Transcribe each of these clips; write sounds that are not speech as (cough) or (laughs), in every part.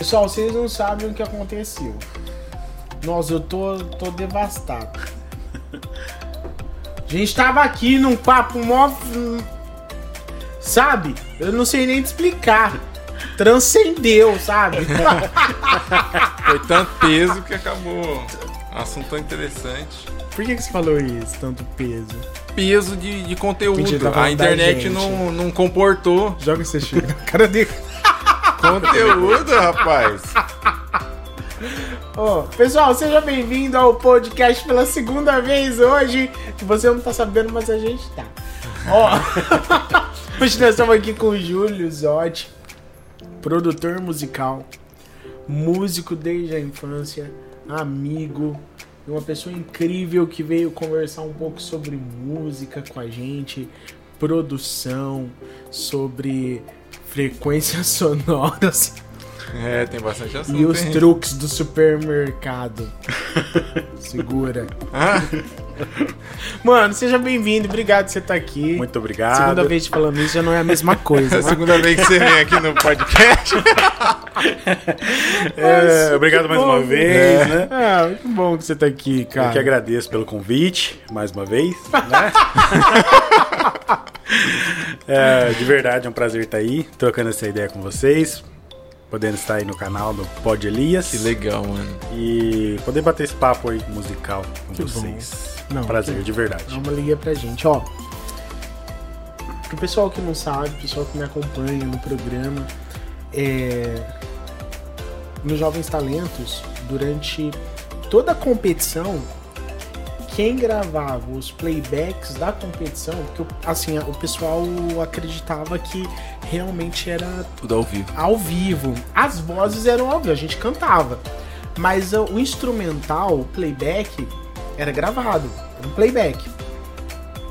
Pessoal, vocês não sabem o que aconteceu. Nossa, eu tô, tô devastado. A gente tava aqui num papo mó. Sabe? Eu não sei nem te explicar. Transcendeu, sabe? (laughs) Foi tanto peso que acabou. Assunto tão interessante. Por que, que você falou isso, tanto peso? Peso de, de conteúdo. Mentira, tá a internet não, não comportou Joga esse chute na cara dele. Conteúdo, rapaz. Ó, pessoal, seja bem-vindo ao podcast pela segunda vez hoje. Que você não tá sabendo, mas a gente tá. Ó, (laughs) hoje nós estamos aqui com o Júlio Zotti, produtor musical, músico desde a infância, amigo, uma pessoa incrível que veio conversar um pouco sobre música com a gente, produção, sobre frequências (laughs) sonoras. É, tem bastante assunto. E os hein? truques do supermercado. (laughs) Segura. Ah, Mano, seja bem-vindo. Obrigado por você estar aqui. Muito obrigado. Segunda vez te falando isso já não é a mesma é coisa. a né? (laughs) segunda vez que você vem aqui no podcast. É, obrigado mais bom, uma vez, né? Ah, muito bom que você tá aqui, Eu que cara. agradeço pelo convite, mais uma vez. Né? (laughs) É, de verdade, é um prazer estar aí, trocando essa ideia com vocês. Podendo estar aí no canal do Pod Elias. Que legal, mano. E poder bater esse papo aí musical com Que bom. vocês. Não, prazer, que- de verdade. Dá uma liga pra gente, ó. Pro pessoal que não sabe, o pessoal que me acompanha no programa, é... nos Jovens Talentos, durante toda a competição, quem gravava os playbacks da competição, porque assim, o pessoal acreditava que realmente era Tudo ao vivo. ao vivo. As vozes eram ao vivo, a gente cantava. Mas uh, o instrumental, o playback, era gravado. Era um playback.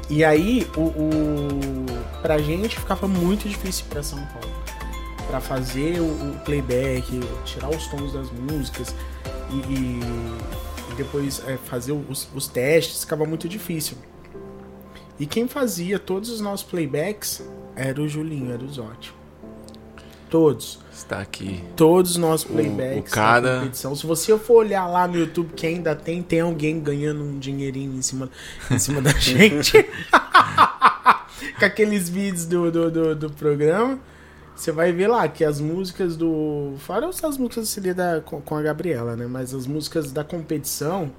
E aí, o, o, pra gente ficava muito difícil pra São Paulo. Pra fazer o, o playback, tirar os tons das músicas e- e depois é, fazer os, os testes, ficava muito difícil. E quem fazia todos os nossos playbacks era o Julinho, era o Zotti. Todos. Está aqui. Todos os nossos O- playbacks o cara- da competição. Se você for olhar lá no YouTube que ainda tem, tem alguém ganhando um dinheirinho em cima, em cima da (laughs) gente. (laughs) Com aqueles vídeos do, do, do, do programa. Você vai ver lá que as músicas do. Fora as músicas CD da, com, com a Gabriela, né? Mas as músicas da competição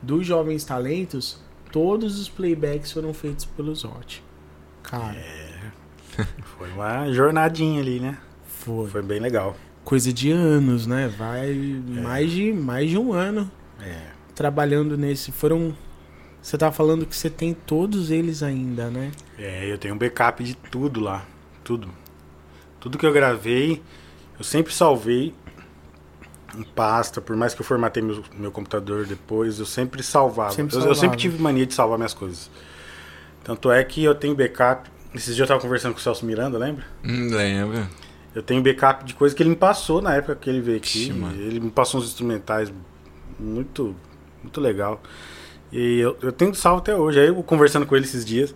dos Jovens Talentos, todos os playbacks foram feitos pelo Zotti. Cara, (laughs) Foi uma jornadinha ali, né? foi. Foi bem legal. Coisa de anos, né? Vai mais, de, mais de um ano É. trabalhando nesse. Foram. Você tá falando que você tem todos eles ainda, né? É, eu tenho um backup de tudo lá. Tudo. Tudo que eu gravei, eu sempre salvei em pasta, por mais que eu formatei meu, meu computador depois, eu sempre salvava. Sempre eu, eu sempre tive mania de salvar minhas coisas. Tanto é que eu tenho backup. Esses dias eu tava conversando com o Celso Miranda, lembra? Hum, lembra? Eu tenho backup de coisa que ele me passou na época que ele veio aqui. Ixi, ele me passou uns instrumentais muito, muito legal. E eu, eu tenho salvo até hoje. Aí eu conversando com ele esses dias.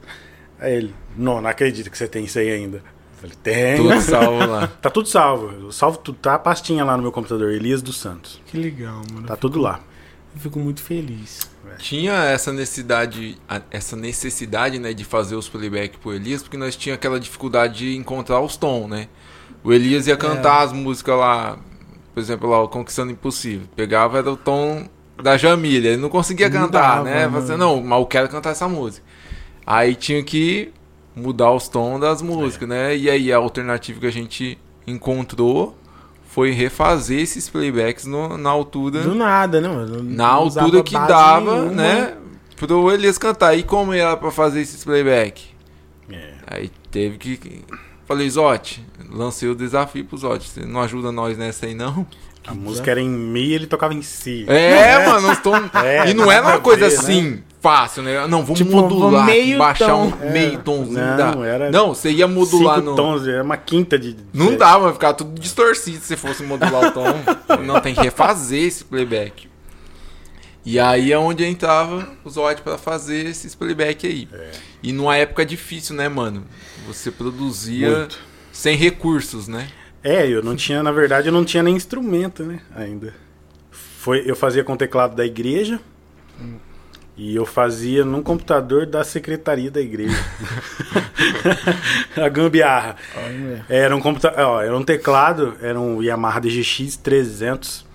Aí ele, não, não acredito que você tem isso aí ainda. Eu falei, tem. Tudo salvo lá. (laughs) Tá tudo salvo. Eu salvo tudo. Tá a pastinha lá no meu computador, Elias dos Santos. Que legal, mano. Tá tudo lá. Eu fico muito feliz. Tinha essa necessidade, essa necessidade, né, de fazer os playback pro Elias, porque nós tinha aquela dificuldade de encontrar os tons, né? O Elias ia cantar as músicas lá, por exemplo, lá o Conquistando Impossível. Pegava era o tom da Jamília, ele não conseguia Não cantar, dava, né? assim, não, mas eu quero cantar essa música. Aí tinha que mudar os tons das músicas, né? E aí a alternativa que a gente encontrou foi refazer esses playbacks no- na altura Do nada, né, mano? na altura que dava, nenhuma. né? Pro Elias cantar. E como era pra fazer esses playback? É. Aí teve que. Falei, Zote, lancei o desafio pro Zote. Você não ajuda nós nessa aí, não? A música era em mi ele tocava em si. É, mano, nós (laughs) tom... É, E não era nada uma coisa ver, assim, fácil, né? Não, vamos Tipo, modular, meio baixar tom. um meio tomzinho. Não, dá. era não, você ia modular Cinco no. tons, era uma quinta de. Não dá, vai ficar tudo distorcido se você fosse modular o tom. (laughs) Não, tem que refazer esse playback. E aí é onde entrava o Zoid pra fazer esses playback aí. E numa época difícil, né, mano? Você produzia Muito. sem recursos, né? É, eu não tinha, na verdade, eu não tinha nem instrumento, né? Ainda. Foi, eu fazia com o teclado da igreja. E eu fazia num computador da secretaria da igreja. (laughs) a gambiarra. Olha. Era um computador, era um teclado, era um Yamaha DGX 300.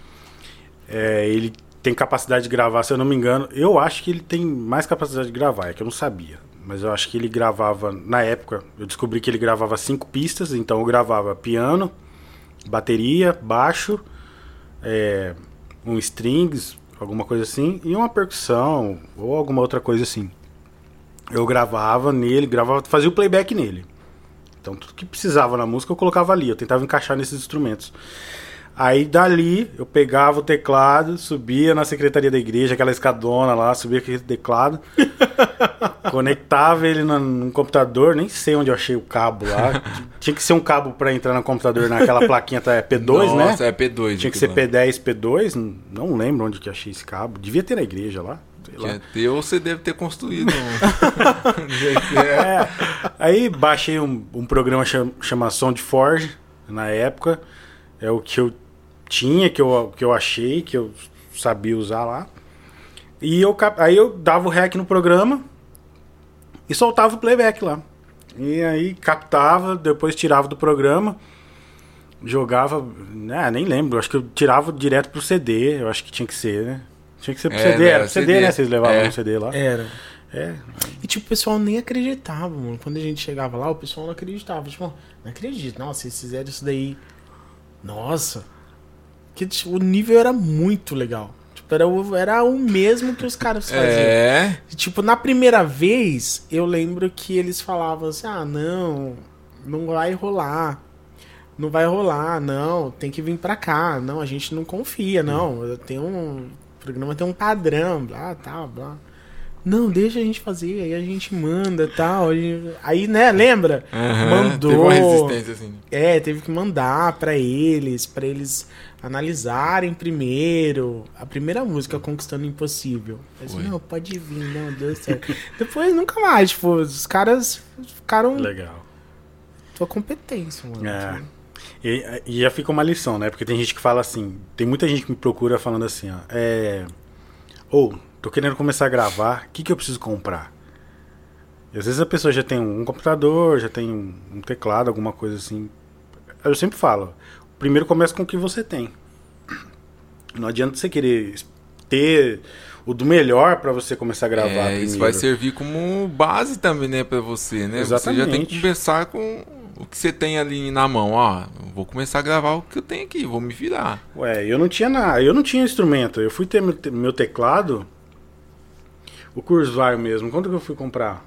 É, ele tem capacidade de gravar, se eu não me engano. Eu acho que ele tem mais capacidade de gravar, é que eu não sabia. Mas eu acho que ele gravava, na época, eu descobri que ele gravava cinco pistas, então eu gravava piano, bateria, baixo, é, um strings, alguma coisa assim, e uma percussão, ou alguma outra coisa assim. Eu gravava nele, gravava, fazia o playback nele. Então tudo que precisava na música eu colocava ali, eu tentava encaixar nesses instrumentos. Aí dali eu pegava o teclado, subia na secretaria da igreja, aquela escadona lá, subia aquele teclado, (laughs) conectava ele no, num computador, nem sei onde eu achei o cabo lá. (laughs) Tinha que ser um cabo pra entrar no computador naquela plaquinha tá, é P2, né? Nossa, é P2. Tinha que ser lá. P10, P2, não lembro onde que achei esse cabo. Devia ter na igreja lá. Tinha ter, ou você deve ter construído um. (laughs) É. Aí baixei um, um programa chama, chama SoundForge na época. É o que eu tinha, que eu, que eu achei, que eu sabia usar lá. E eu, aí eu dava o rec no programa e soltava o playback lá. E aí captava, depois tirava do programa, jogava. Né, nem lembro, acho que eu tirava direto pro CD, eu acho que tinha que ser, né? Tinha que ser pro É, CD, né, era pro CD, CD. né? Vocês levavam É. um CD lá. Era. É. E tipo, o pessoal nem acreditava, mano. Quando a gente chegava lá, o pessoal não acreditava. Tipo, não acredito. Nossa, vocês fizeram isso daí. Nossa. Que tipo, o nível era muito legal. Tipo, era, o- era o mesmo que os caras faziam. É. Tipo, na primeira vez, eu lembro que eles falavam assim: ah, não, não vai rolar. Não vai rolar, não, tem que vir pra cá. Não, a gente não confia, não. Tem um. O programa tem um padrão, blá, tal, blá. Não, deixa a gente fazer, aí a gente manda tal. gente- Aí, né, lembra? Aham, Mandou. Teve uma resistência assim. É, teve que mandar pra eles, pra eles analisarem primeiro. A primeira música, Conquistando o Impossível. Eu disse, Foi. não, pode vir, não, deu certo. Depois nunca mais, tipo, os caras ficaram Legal. tua competência, mano. É. E, e já fica uma lição, né? Porque tem gente que fala assim, tem muita gente que me procura falando assim, ó, é, ou tô querendo começar a gravar, o que que eu preciso comprar? E às vezes a pessoa já tem um computador, já tem um, um teclado, alguma coisa assim. Eu sempre falo, primeiro começa com o que você tem. Não adianta você querer ter o do melhor pra você começar a gravar É, primeiro. isso vai servir como base também, né, pra você, né? Você já tem Exatamente. que começar com o que você tem ali na mão. Ó, vou começar a gravar o que eu tenho aqui, vou me virar. Ué, eu não tinha nada, eu não tinha instrumento. Eu fui ter meu, te- meu teclado, o Kurzweil mesmo. Quando que eu fui comprar?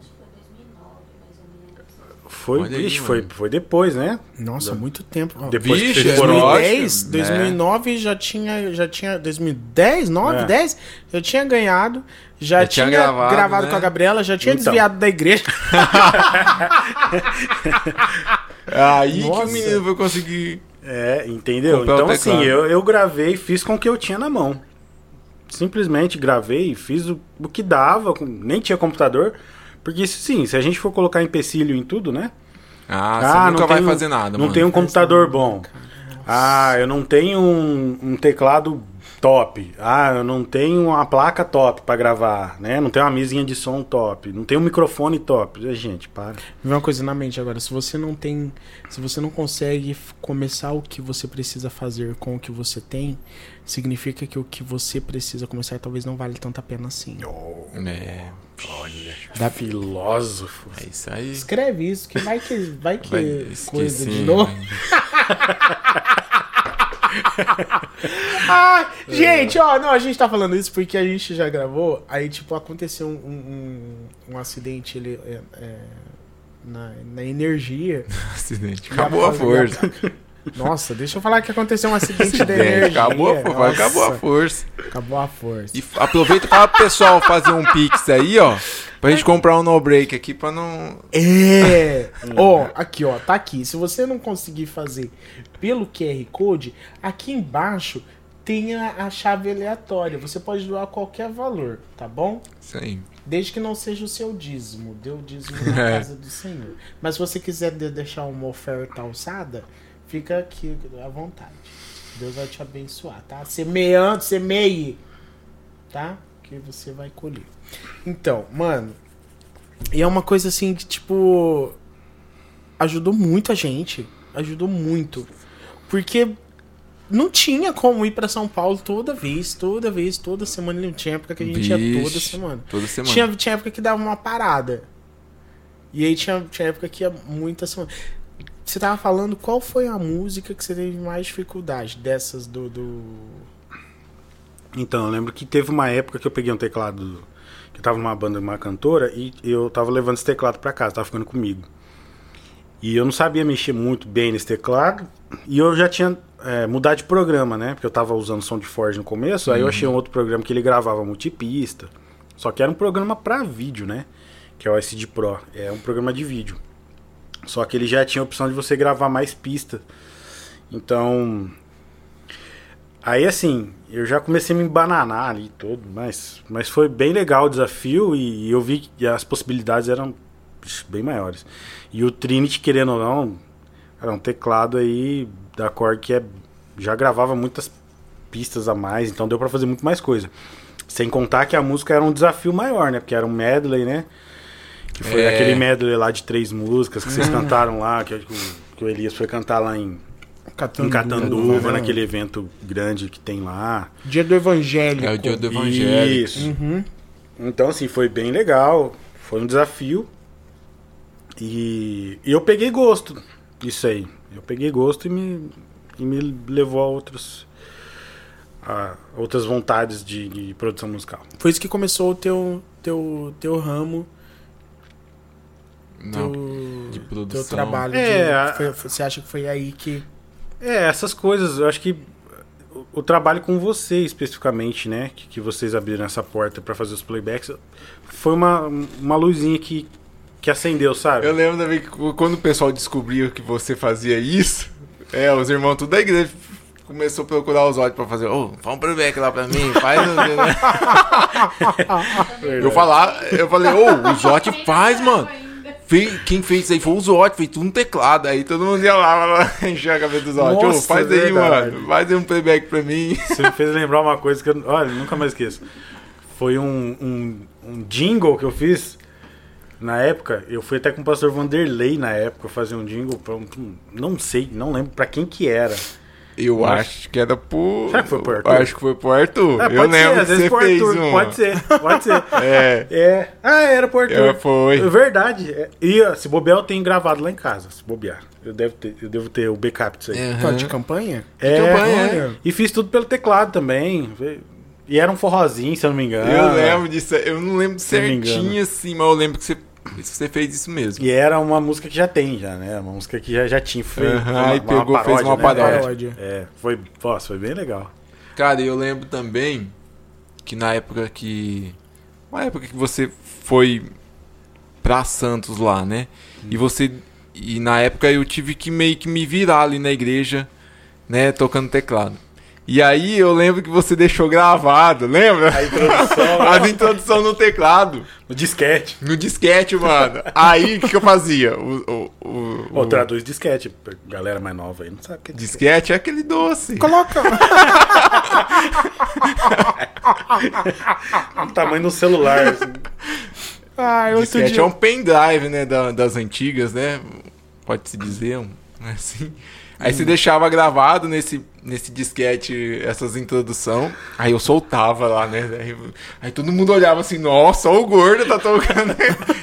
Acho que foi 2009, mais ou menos. Foi, Olha aí, foi, foi depois, né? Nossa, muito tempo. Depois que Vixe, vocês foram lá. 2010, ótimo, 2009 já tinha, já tinha 2010, 9, É. 10, já tinha ganhado, já, Já tinha, tinha gravado, gravado, né? com a Gabriela, já tinha Então. desviado da igreja. (laughs) Aí que Nossa. o menino vai conseguir. É, entendeu? Comprar então, assim, eu, eu gravei, fiz com o que eu tinha na mão. Simplesmente gravei, fiz o, o que dava, nem tinha computador. Porque, sim, se a gente for colocar empecilho em tudo, né? Ah, Ah, você nunca não vai tenho- fazer nada, Não mano. tem um computador bom. Ah, eu não tenho um, um teclado top. Ah, eu não tenho uma placa top pra gravar, né? Não tenho uma mesinha de som top. Não tenho um microfone top. Gente, para. Vem uma coisa na mente agora, se você não tem, se você não consegue começar o que você precisa fazer com o que você tem, significa que o que você precisa começar talvez não vale tanta pena assim. É, Dá- Filósofo. é isso aí. Escreve isso, que vai que vai que Vai coisa de novo. (laughs) Ai, (laughs) gente, ó, não, a gente tá falando isso porque a gente já gravou, aí, tipo, aconteceu um, um, um acidente ele, é, é, na, na energia. (laughs) Acidente. Acabou a força. Nossa, deixa eu falar que aconteceu um acidente (laughs) da Acidente. energia. Acabou a força. Nossa, Acabou a força. Acabou a força. E aproveita para o pessoal fazer um pix aí, ó. Pra gente comprar um no break aqui pra não. É! Ó, aqui, ó, tá aqui. Se você não conseguir fazer pelo QR Code, aqui embaixo tem a, a chave aleatória. Você pode doar qualquer valor, tá bom? Aí. Desde que não seja o seu dízimo. Dê o dízimo na (laughs) É. casa do Senhor. Mas se você quiser de- deixar uma oferta alçada, fica aqui à vontade. Deus vai te abençoar, tá? Semeando, semeie, tá? Que você vai colher. Então, mano, e é uma coisa assim que, tipo, ajudou muito a gente. Ajudou muito. Porque não tinha como ir pra São Paulo toda vez, toda vez, toda semana. Não tinha época que a gente ia toda semana. Toda semana. Tinha, tinha época que dava uma parada. E aí tinha, tinha época que ia muita semana. Você tava falando qual foi a música que você teve mais dificuldade dessas do. do... Então, eu lembro que teve uma época que eu peguei um teclado. Que eu tava numa banda, uma cantora, e eu tava levando esse teclado pra casa, tava ficando comigo. E eu não sabia mexer muito bem nesse teclado. E eu já tinha é, mudado de programa, né? Porque eu tava usando som de Forge no começo. Aí eu achei um outro programa que ele gravava multipista. Só que era um programa pra vídeo, né? Que é o SD Pro. É um programa de vídeo. Só que ele já tinha a opção de você gravar mais pista. Então. Aí assim, eu já comecei a me embananar ali todo, mas, mas foi bem legal o desafio e, eu vi que as possibilidades eram bem maiores. E o Trinity, querendo ou não, era um teclado aí da Korg que é, já gravava muitas pistas a mais, então deu pra fazer muito mais coisa. Sem contar que a música era um desafio maior, né? Porque era um medley, né? Que foi É. aquele medley lá de três músicas que vocês cantaram lá, que, que o- Elias foi cantar lá em, em Catanduva, né? naquele evento grande que tem lá. Dia do Evangelho. É o dia do evangelho. Isso. Uhum. Então, assim, foi bem legal. Foi um desafio. E, e eu peguei gosto disso aí. Eu peguei gosto e me, e me levou a outros. A outras vontades de, de produção musical. Foi isso que começou o teu, teu, teu ramo, Não, teu, de teu produção. trabalho. É, de- foi- foi- você acha que foi aí que. É, essas coisas, eu acho que o, o trabalho com você especificamente, né? Que, que vocês abriram essa porta pra fazer os playbacks, foi uma, uma luzinha que, que acendeu, sabe? Eu lembro também que quando o pessoal descobriu que você fazia isso, é, os irmãos tudo da igreja começou a procurar os olhos pra fazer, ô, faz um playback lá pra mim, faz? (laughs) Eu falar, eu falei, ô, o Zote faz, mano. Quem fez isso aí foi o Zote, fez tudo no teclado. Aí todo mundo ia lá, (laughs) encher a cabeça do Zote. Ô, Nossa, faz aí, verdade. mano. Faz aí um playback pra mim. Você me fez lembrar uma coisa que eu, olha, nunca mais esqueço. Foi um, um, um jingle que eu fiz na época. Eu fui até com o pastor Vanderlei na época fazer um jingle pra um, não sei, não lembro pra quem que era. Eu acho que era pro. Será que foi pro Arthur? Acho que foi pro Arthur. Ah, eu pode ser, lembro às vezes você pro fez Arthur, um. Pode ser, pode ser. (laughs) É. É. Ah, era pro Arthur. É, foi. É verdade. É. E ó, se bobear, eu tenho gravado lá em casa. Se bobear. Eu devo ter, eu devo ter o backup disso aí. Pô, de campanha? É, campanha, olha. E fiz tudo pelo teclado também. E era um forrozinho, se eu não me engano. Eu lembro disso. Eu não lembro Se não engano. certinho assim, mas eu lembro que você, você fez isso mesmo. E era uma música que já tem, já, né? Uma música que já, já tinha. Foi, foi uma, aí pegou, fez uma né? paródia. Paródia. É, foi, nossa, foi bem legal. Cara, eu lembro também que na época que. Uma época que você foi pra Santos lá, né? E você. E na época eu tive que meio que me virar ali na igreja, né? Tocando teclado. E aí eu lembro que você deixou gravado, lembra? A introdução As introdução no teclado. no disquete. No disquete, mano. Aí o que, que eu fazia? O, o, o, Ou o traduz disquete. pra Galera mais nova aí não sabe o que é disquete. disquete é aquele doce. Coloca. O (laughs) tamanho do celular. assim. Ah, Disquete dia. é um pendrive, né, da- das antigas, né? Pode-se dizer, um, assim. Aí você deixava gravado nesse, nesse disquete essas introdução, aí eu soltava lá, né? Aí, aí todo mundo olhava assim, nossa, o gordo tá tocando.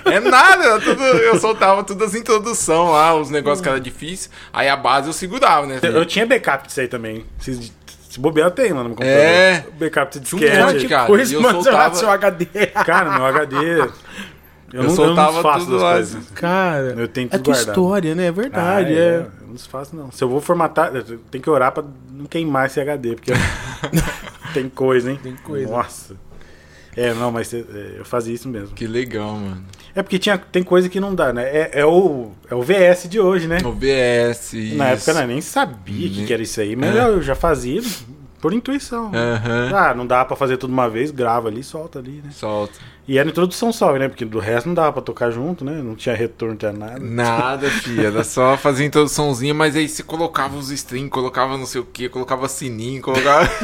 é nada, tudo- eu soltava todas as introdução lá, os negócios que era difícil, aí a base eu segurava, né? Eu tinha backup disso aí também. Se, se bobear, eu tenho lá no computador. É. Backup de Tinha um disquete. monte, cara, e eu mano, soltava- seu HD. Cara, meu HD. (laughs) Eu, Eu não, soltava eu não tudo das lá, coisas. Cara, Eu tenho é tua guardado. história, né? É verdade. Ah, é. Eu não desfaço, não. Se eu vou formatar, eu tenho que orar pra não queimar esse HD, porque (laughs) tem coisa, hein? Tem coisa. Nossa. É, não, mas é, eu fazia isso mesmo. Que legal, mano. É porque tinha, tem coisa que não dá, né? É, é o, é o VS de hoje, né? OBS. Na isso. época eu nem sabia o que, que era isso aí, mas É. eu já fazia. Por intuição. Aham. Ah, não dá pra fazer tudo uma vez, grava ali, solta ali, né? Solta. E era introdução só, né? Porque do resto não dava pra tocar junto, né? Não tinha retorno, não tinha nada. Nada, (laughs) filha. Era só fazer introduçãozinha, mas aí você colocava os strings, colocava não sei o que, colocava sininho, colocava. (laughs)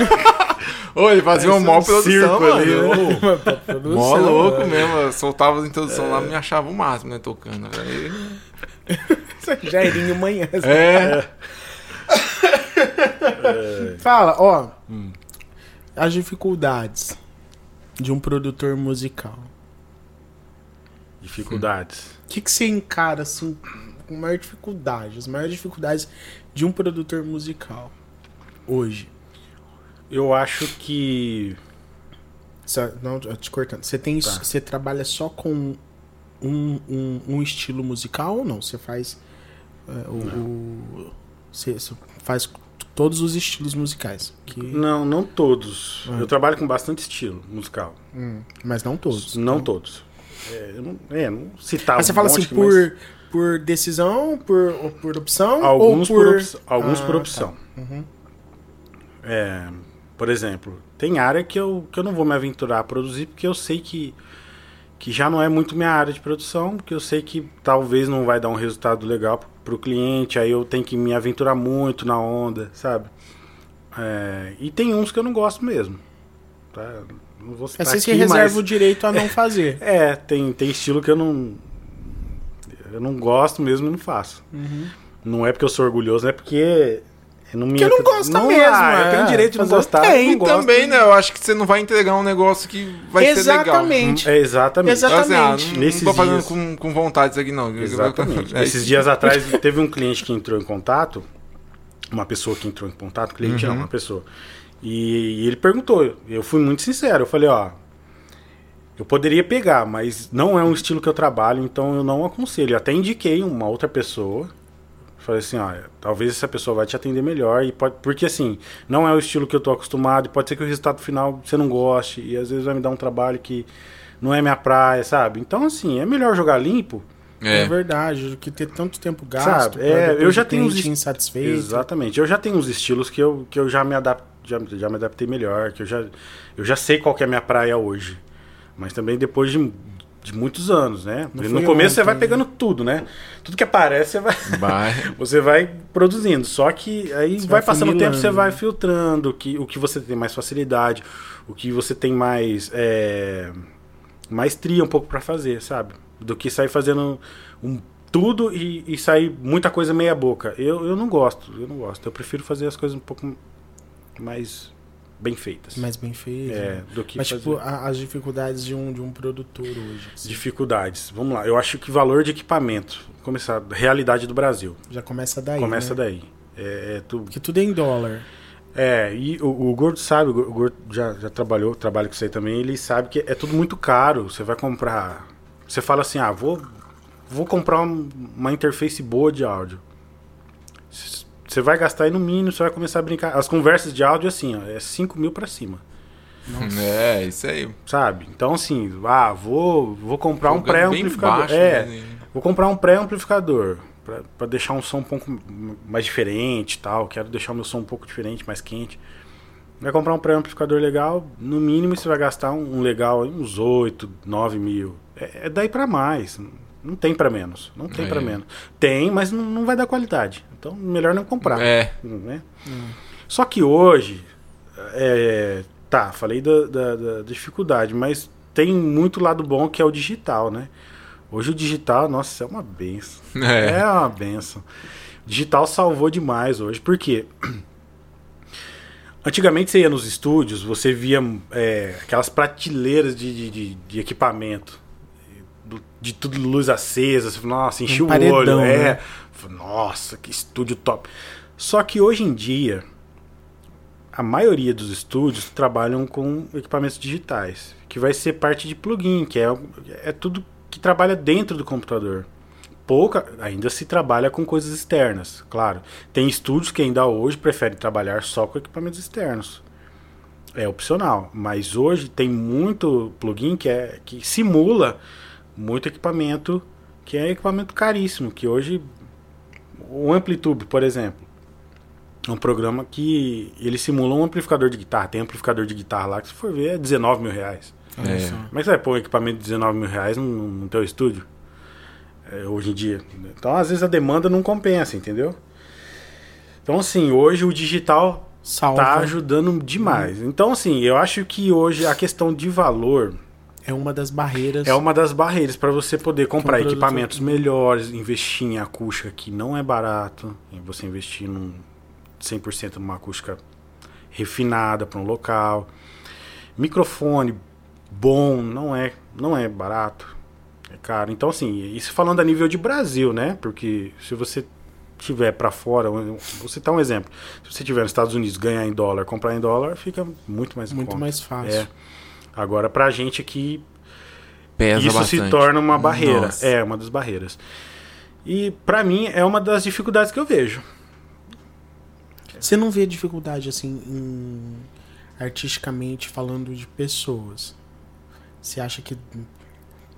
Ele fazia uma mó um produção, circo mano. ali, né? Produção, Mó louco né? mesmo. Eu soltava as introduções lá, me achava o máximo, né? Tocando. Aí- (laughs) Jairinho manhã. É. (laughs) Fala, ó. Hum. As dificuldades de um produtor musical. Dificuldades. O que, que você encara, assim, com maior dificuldade? As maiores dificuldades de um produtor musical hoje? Eu acho que. Só- não, te cortando. Você tem, Tá. você trabalha só com um, um, um estilo musical ou não? Você faz é, o, o- você, você faz todos os estilos musicais, que, Não, não todos. Ah. Eu trabalho com bastante estilo musical. Hum, mas não todos. Não todos. É, não, é, não citar Mas você um fala monte, assim, mas por, por decisão, por, por opção? Alguns por, por, opção. Alguns Ah, por tá. opção. Uhum. É, por exemplo, tem área que eu, que eu não vou me aventurar a produzir porque eu sei que, que já não é muito minha área de produção, porque eu sei que talvez não vai dar um resultado legal pro cliente, aí eu tenho que me aventurar muito na onda, sabe? É, e tem uns que eu não gosto mesmo. Tá? Não vou É, citar você se aqui, reserva mas- o direito a não fazer. (laughs) É, tem, tem estilo que eu não. Eu não gosto mesmo e não faço. Uhum. Não é porque eu sou orgulhoso, é porque. Eu não me Porque não gosta mesmo, ah, eu é. tenho direito de não gostar. tem eu não gosto. Também, né? Eu acho que você não vai entregar um negócio que vai ser legal. Exatamente. É exatamente. Exatamente. Assim, ah, não, não Nesses tô fazendo dias- com, com vontade isso aqui, não. Exatamente. É Esses dias atrás teve um cliente que entrou em contato, uma pessoa que entrou em contato, cliente Uhum. não, uma pessoa. E, e ele perguntou, eu fui muito sincero, eu falei, ó, eu poderia pegar, mas não é um estilo que eu trabalho, então eu não aconselho. Eu até indiquei uma outra pessoa. Falei assim, ó, talvez essa pessoa vai te atender melhor e pode, porque assim, não é o estilo que eu tô acostumado, e pode ser que o resultado final você não goste e às vezes vai me dar um trabalho que não é minha praia, sabe? Então assim, é melhor jogar limpo É, É. verdade, do que ter tanto tempo gasto. Sabe, é, eu já tenho uns est- insatisfeito. Exatamente. Eu já tenho uns estilos que eu, que eu já, me adap já, já me adaptei melhor, que eu já, eu já sei qual que é a minha praia hoje. Mas também depois de, de muitos anos, né? Não no começo você ontem, vai né? pegando tudo, né? Tudo que aparece você vai, (laughs) Vai. você vai produzindo. Só que aí Você vai, vai passando o tempo, você vai filtrando o que, o que você tem mais facilidade, o que você tem mais é, maestria um pouco pra fazer, sabe? Do que sair fazendo um, tudo e, e sair muita coisa meia boca. Eu, eu não gosto, eu não gosto. Eu prefiro fazer as coisas um pouco mais bem feitas. Mais bem feito. é, né? do que Mas, fazer tipo, a- as dificuldades de um, de um produtor hoje. assim, dificuldades. Vamos lá. Eu acho que valor de equipamento, começar realidade do Brasil. já começa daí. Começa né? daí. É, é tu, Porque tudo é em dólar. É, e o, o Gordo sabe, o Gordo- já, já trabalhou, trabalha com isso aí também, ele sabe que é tudo muito caro. Você vai comprar. Você fala assim, ah, vou, vou comprar um- uma interface boa de áudio. Você vai gastar aí no mínimo, você vai começar a brincar. As conversas de áudio, assim, ó, é 5 mil pra cima. É, isso aí. Sabe? Então, assim, ah, vou, vou comprar um Jogando pré-amplificador. É, né? Vou comprar um pré-amplificador pra- pra deixar um som um pouco mais diferente e tal. Quero deixar o meu som um pouco diferente, mais quente. Vai comprar um pré-amplificador legal, no mínimo você vai gastar um, um legal aí, uns 8, 9 mil. É, é daí pra mais. Não tem pra menos. Não tem É. pra menos. Tem, mas não, não vai dar qualidade. Então, melhor não comprar. É. né? Só que hoje, é, tá, falei da, da- da dificuldade, mas tem muito lado bom que é o digital, né? Hoje o digital, nossa, é uma benção. (laughs) É. É uma benção. O digital salvou demais hoje. Por quê? Antigamente você ia nos estúdios, você via é, aquelas prateleiras de, de, de- de equipamento. De tudo luz acesa. Você fala, nossa, enchi Um o paredão, olho. É. né? Fala, Nossa, que estúdio top. Só que hoje em dia, a maioria dos estúdios trabalham com equipamentos digitais, que vai ser parte de plugin, que é, é tudo que trabalha dentro do computador. Pouca, ainda se trabalha com coisas externas, claro. Tem estúdios que ainda hoje preferem trabalhar só com equipamentos externos. É opcional, mas hoje tem muito plugin que, é, que simula muito equipamento, que é equipamento caríssimo, que hoje o Amplitude, por exemplo, É um programa que ele simula um amplificador de guitarra. Tem amplificador de guitarra lá que, se for ver, é 19 mil reais. É. só. Mas você vai pôr um equipamento de 19 mil reais no, no teu estúdio? É, hoje em dia. Então, às vezes, a demanda não compensa, entendeu? Então, assim, hoje o digital Salva. tá ajudando demais. Então, assim, eu acho que hoje a questão de valor É uma das barreiras. é uma das barreiras para você poder comprar Um produto- equipamentos melhores, investir em acústica que não é barato, você investir num 100% numa acústica refinada para um local. Microfone bom não é, não é barato. É caro. Então assim, isso falando a nível de Brasil, né? Porque se você tiver para fora, você tá um exemplo. Se você tiver nos Estados Unidos, ganhar em dólar, comprar em dólar, fica muito mais muito mais fácil. É. Agora pra gente aqui Pesa isso bastante. se torna uma barreira. Nossa. É, uma das barreiras. E pra mim é uma das dificuldades que eu vejo. Você não vê dificuldade assim em artisticamente falando de pessoas? Você acha que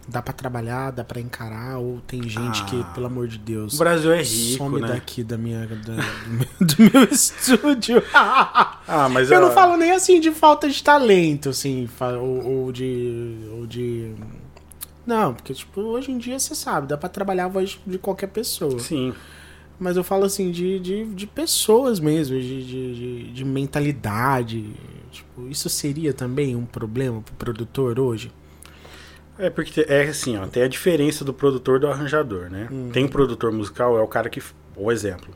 dá pra trabalhar, dá pra encarar ou tem gente que, Ah, pelo amor de Deus, O Brasil é rico, some né? daqui da minha da- do, meu, do meu (laughs) estúdio? Ah, mas Eu ah, não falo nem assim de falta de talento, assim, ou, ou de. ou de. Não, porque, tipo, hoje em dia você sabe, dá pra trabalhar a voz de qualquer pessoa. Sim. Mas eu falo assim, de, de, de pessoas mesmo, de, de, de, de mentalidade. Tipo, isso seria também um problema pro produtor hoje? É porque é assim, ó, tem a diferença do produtor do arranjador, né? Tem um produtor musical, é o cara que. O exemplo.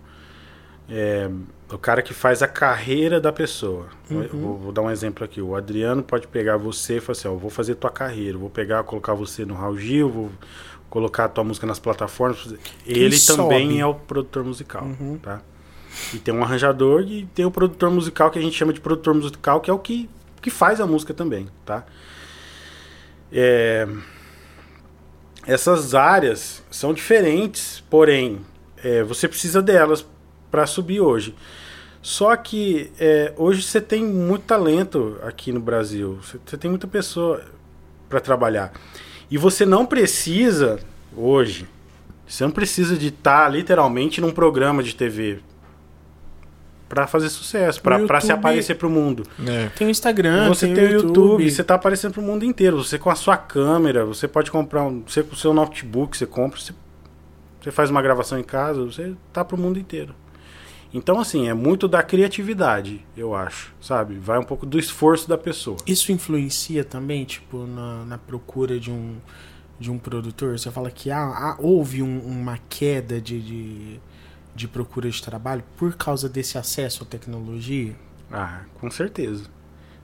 É o cara que faz a carreira da pessoa. Eu Vou, vou dar um exemplo aqui. O Adriano pode pegar você e falar assim: ó, vou fazer tua carreira, vou pegar, colocar você no Raul Gil, vou colocar a tua música nas plataformas. Ele também sobe? é o produtor musical, Uhum. tá? E tem um arranjador e tem o produtor musical que a gente chama de produtor musical, que é o que, que faz a música também, tá? É, essas áreas são diferentes, porém, é, você precisa delas para subir hoje. Só que é, hoje você tem muito talento aqui no Brasil. Você, tem muita pessoa para trabalhar. E você não precisa, hoje, você não precisa de estar literalmente num programa de TV para fazer sucesso, para se aparecer para o mundo. É. Tem o Instagram, Você tem, tem o YouTube. YouTube, você tá aparecendo pro mundo inteiro. Você com a sua câmera, você pode comprar um. Você com o seu notebook, você compra, você, você faz uma gravação em casa, você tá pro mundo inteiro. Então, assim, é muito da criatividade, eu acho, sabe? Vai um pouco do esforço da pessoa. Isso influencia também, tipo, na, na procura de um, de um produtor? Você fala que ah, ah, houve um- uma queda de, de, de procura de trabalho por causa desse acesso à tecnologia? Ah, com certeza.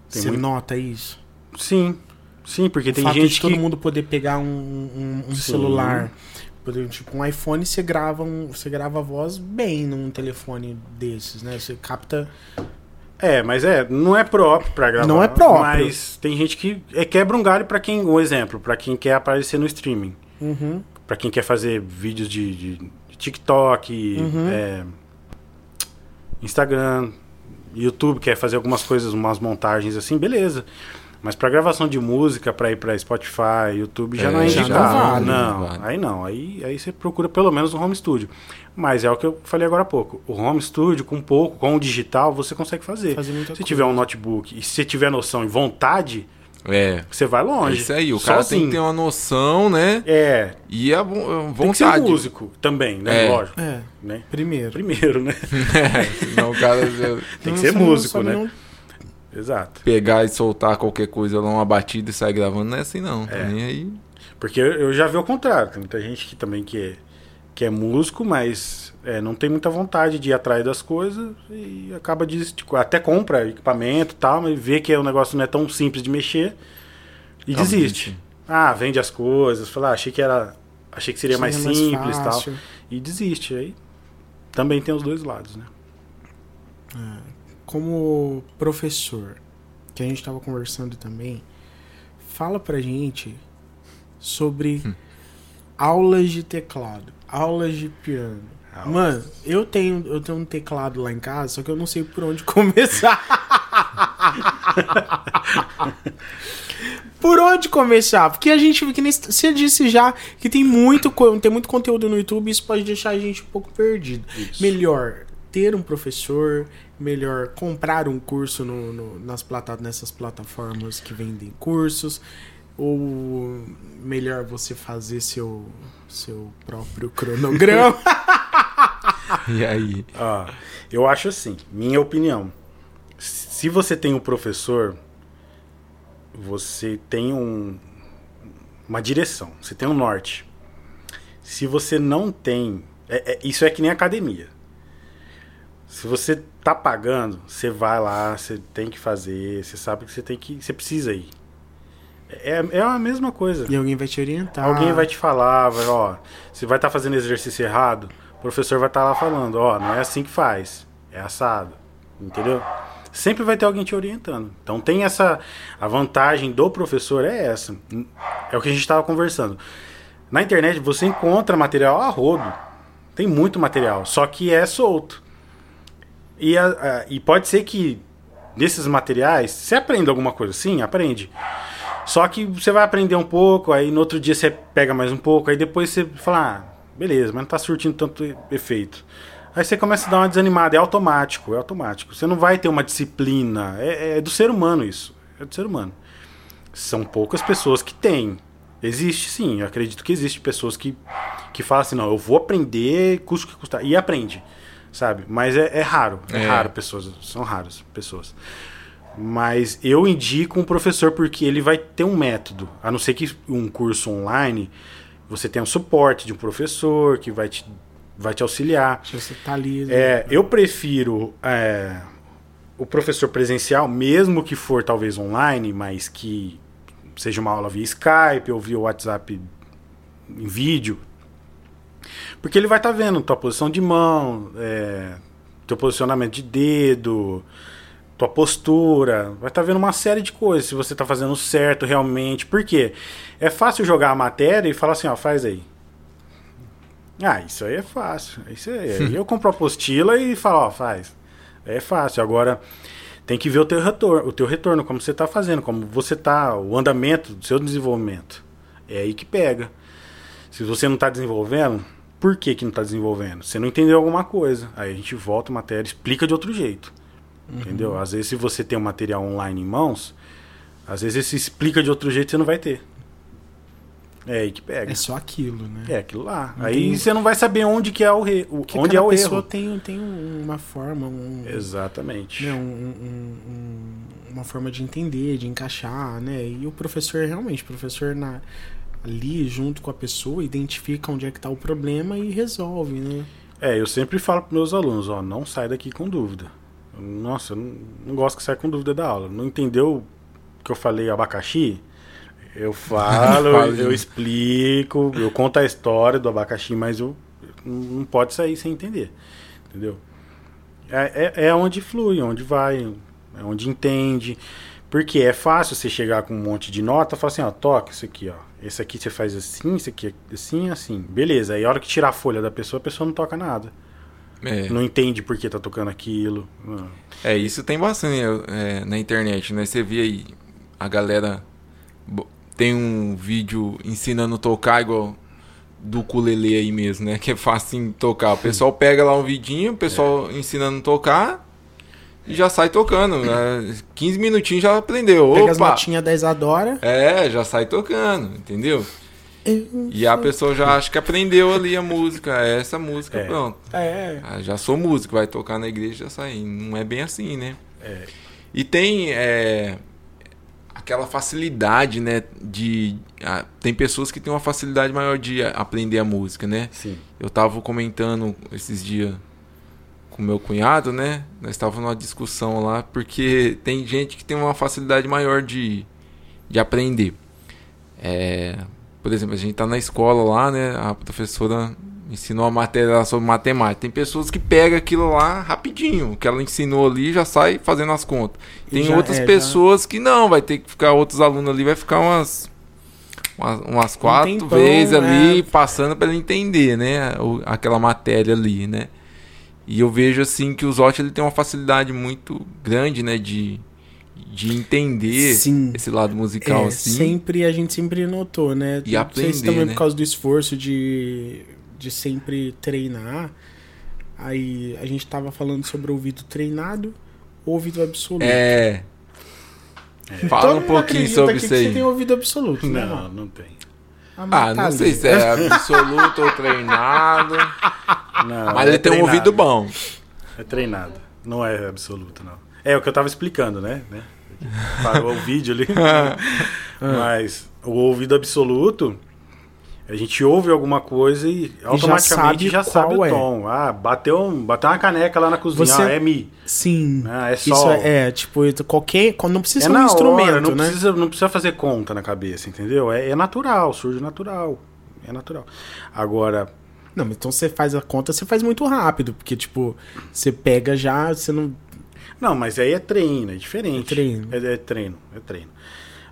Tem Você muito- nota isso? Sim, sim, porque o tem gente de todo que. mundo poder pegar um, um, um celular, tipo um iPhone, você grava um, você grava a voz bem num telefone desses, né? Você capta. É, mas é, não é próprio pra gravar. Não é próprio. Mas tem gente que é, quebra um galho pra quem. Um exemplo, pra quem quer aparecer no streaming. Uhum. Pra quem quer fazer vídeos de, de- TikTok, Uhum. é, Instagram, YouTube, quer fazer algumas coisas, umas montagens assim, beleza. Mas pra gravação de música, pra ir pra Spotify, YouTube, já É, não é já indicado. não vale. Não, Não vale. aí não. Aí, aí você procura pelo menos um home studio. Mas é o que eu falei agora há pouco. O home studio, com pouco, com o digital, você consegue fazer. Fazer se coisa. tiver um notebook e se tiver noção e vontade, É. você vai É longe. isso aí, o cara tem Sozinho. que ter uma noção, né? É, E a vo- tem que ser vontade. músico também, né? É. Lógico. É, Né? primeiro. Primeiro, né? (laughs) Senão o cara já Tem (laughs) Não, que ser não- músico, só né? não- Exato. pegar e soltar qualquer coisa lá, uma batida e sair gravando, não é assim não. Tá nem aí. Porque eu, eu já vi o contrário. Tem muita gente que também que é, que é músico, mas é, não tem muita vontade de ir atrás das coisas e acaba desistindo. Até compra equipamento e tal, mas vê que o negócio não é tão simples de mexer e desiste. Ah, vende as coisas, fala, ah, achei que era. Achei que seria mais simples e tal. E desiste. Aí também tem os dois lados, né? como professor, que a gente tava conversando também, fala pra gente sobre Hum. aulas de teclado, aulas de piano. Mano, eu tenho, eu tenho um teclado lá em casa, só que eu não sei por onde (laughs) começar. por onde começar? Porque a gente, que nem você disse já, que tem muito, tem muito conteúdo no YouTube, isso pode deixar a gente um pouco perdido. Isso. Melhor, ter um professor, melhor comprar um curso no, no- nas plata, nessas plataformas que vendem cursos, ou melhor você fazer seu, seu próprio cronograma. (laughs) E aí? Ah, eu acho assim, minha opinião. Se você tem um professor, você tem um, uma direção, você tem um norte. Se você não tem. é- é- isso é que nem academia. Se você tá pagando, você vai lá, você tem que fazer, você sabe que você tem que. Você precisa ir. É, é a mesma coisa. e alguém vai te orientar. Alguém vai te falar, vai, ó, você vai estar fazendo exercício errado, o professor vai estar lá falando, ó, não é assim que faz, é assado, entendeu? Sempre vai ter alguém te orientando. Então tem essa, a vantagem do professor é essa, é o que a gente estava conversando. Na internet você encontra material a rodo, tem muito material, só que é solto. E, a- a- e pode ser que desses materiais você aprenda alguma coisa, sim, aprende. Só que você vai aprender um pouco, aí no outro dia você pega mais um pouco, aí depois você fala, ah, beleza, mas não tá surtindo tanto efeito. Aí você começa a dar uma desanimada, é automático, é automático. Você não vai ter uma disciplina, é, é do ser humano isso, é do ser humano. São poucas pessoas que têm. Existe sim, eu acredito que existe pessoas que, que falam assim, não, eu vou aprender, custo que custar, e aprende, sabe? Mas é, é raro, é, É. raro pessoas, são raras pessoas. Mas eu indico um professor porque ele vai ter um método. A não ser que um curso online você tenha um suporte de um professor que vai te, vai te auxiliar. Você tá ali. né? É, eu prefiro é, o professor presencial, mesmo que for talvez online, mas que seja uma aula via Skype ou via WhatsApp em vídeo. Porque ele vai estar vendo tua posição de mão, é, teu posicionamento de dedo, tua postura, vai estar vendo uma série de coisas, se você está fazendo certo realmente. Por quê? É fácil jogar a matéria e falar assim, ó, faz aí. Ah, isso aí é fácil. Isso aí, aí eu (laughs) compro a apostila e falo, ó, faz. É fácil. Agora tem que ver o teu retorno, o teu retorno, como você está fazendo, como você está, o andamento do seu desenvolvimento. É aí que pega. Se você não está desenvolvendo, por que, que não está desenvolvendo? Você não entendeu alguma coisa. Aí a gente volta a matéria, explica de outro jeito. Entendeu? Às vezes, se você tem um material online em mãos, às vezes esse explica de outro jeito você não vai ter. É aí que pega. É só aquilo, né? É aquilo lá. Não Aí tem- você não vai saber onde que é o, re... o- Porque onde é o pessoa erro. tem, tem uma forma, um, Exatamente. né, um- um- um- uma forma de entender, de encaixar, né? E o professor realmente, o professor na, ali junto com a pessoa identifica onde é que tá o problema e resolve, né? É, eu sempre falo para meus alunos, ó, não sai daqui com dúvida. Nossa, eu não, não gosto que saia com dúvida da aula. Não entendeu que eu falei abacaxi? Eu (laughs) falo, eu, eu explico, eu conto a história do abacaxi, mas eu não pode sair sem entender. Entendeu? É, é, é onde flui, onde vai, é onde entende. Porque é fácil você chegar com um monte de nota e falar assim, ó, toca isso aqui, ó. Esse aqui você faz assim, esse aqui assim, assim. Beleza, aí a hora que tirar a folha da pessoa, a pessoa não toca nada. É. Não entende por que tá tocando aquilo. Não. É, isso tem bastante é, na internet, né? Você vê aí a galera tem um vídeo ensinando a tocar igual do ukulele aí mesmo, né? (laughs) Que é fácil tocar. O pessoal pega lá um vidinho, o pessoal ensinando a tocar e já sai tocando. Né? 15 minutinhos já aprendeu. Pega as Opa! notinhas da Isadora. É, já sai tocando, entendeu? E a pessoa já acha que aprendeu ali a música. É essa música, É. pronto. É. Ah, já sou músico, vai tocar na igreja já sai. Não é bem assim, né? É. E tem é, aquela facilidade, né? De. ah, tem pessoas que têm uma facilidade maior de aprender a música, né? Sim. Eu tava comentando esses dias com meu cunhado, né? Nós estávamos numa discussão lá, porque tem gente que tem uma facilidade maior de, de aprender. É, por exemplo, a gente tá na escola lá, né? A professora ensinou a matéria sobre matemática. Tem pessoas que pegam aquilo lá rapidinho, o que ela ensinou ali já sai fazendo as contas. Tem já- outras é, já- pessoas que não, vai ter que ficar outros alunos ali, vai ficar umas umas, umas quatro tempão, vezes ali é. passando para ele entender, né, aquela matéria ali, né? E eu vejo assim que o Zotti ele tem uma facilidade muito grande, né, de de entender Sim. esse lado musical É, assim. sempre a gente sempre notou, né? E Não sei se aprender, também né? por causa do esforço de, de sempre treinar. Aí a gente tava falando sobre ouvido treinado, ouvido absoluto. É. Fala Todo um pouquinho sobre isso que Você aí. tem ouvido absoluto, né? Não, não tem. Ah, não sei se é (laughs) absoluto ou treinado. Não, Mas é ele tem um treinado. ouvido bom. É treinado. Não é absoluto, não. É o que eu tava explicando, né? né? Parou o vídeo ali. (laughs) Mas o ouvido absoluto, a gente ouve alguma coisa e automaticamente já sabe, qual o é. tom. Ah, bateu, um- bateu uma caneca lá na cozinha. Você- Ah, é mi. Sim. Ah, é Isso sol. é, é, tipo, qualquer. Não precisa É ser um instrumento, hora, não, né? precisa, não precisa fazer conta na cabeça, entendeu? É, é natural, surge natural. É natural. Agora, Não, mas então você faz a conta, você faz muito rápido, porque, tipo, você pega já, você não. Não, mas aí é treino, é diferente. É treino. É, é treino, é treino.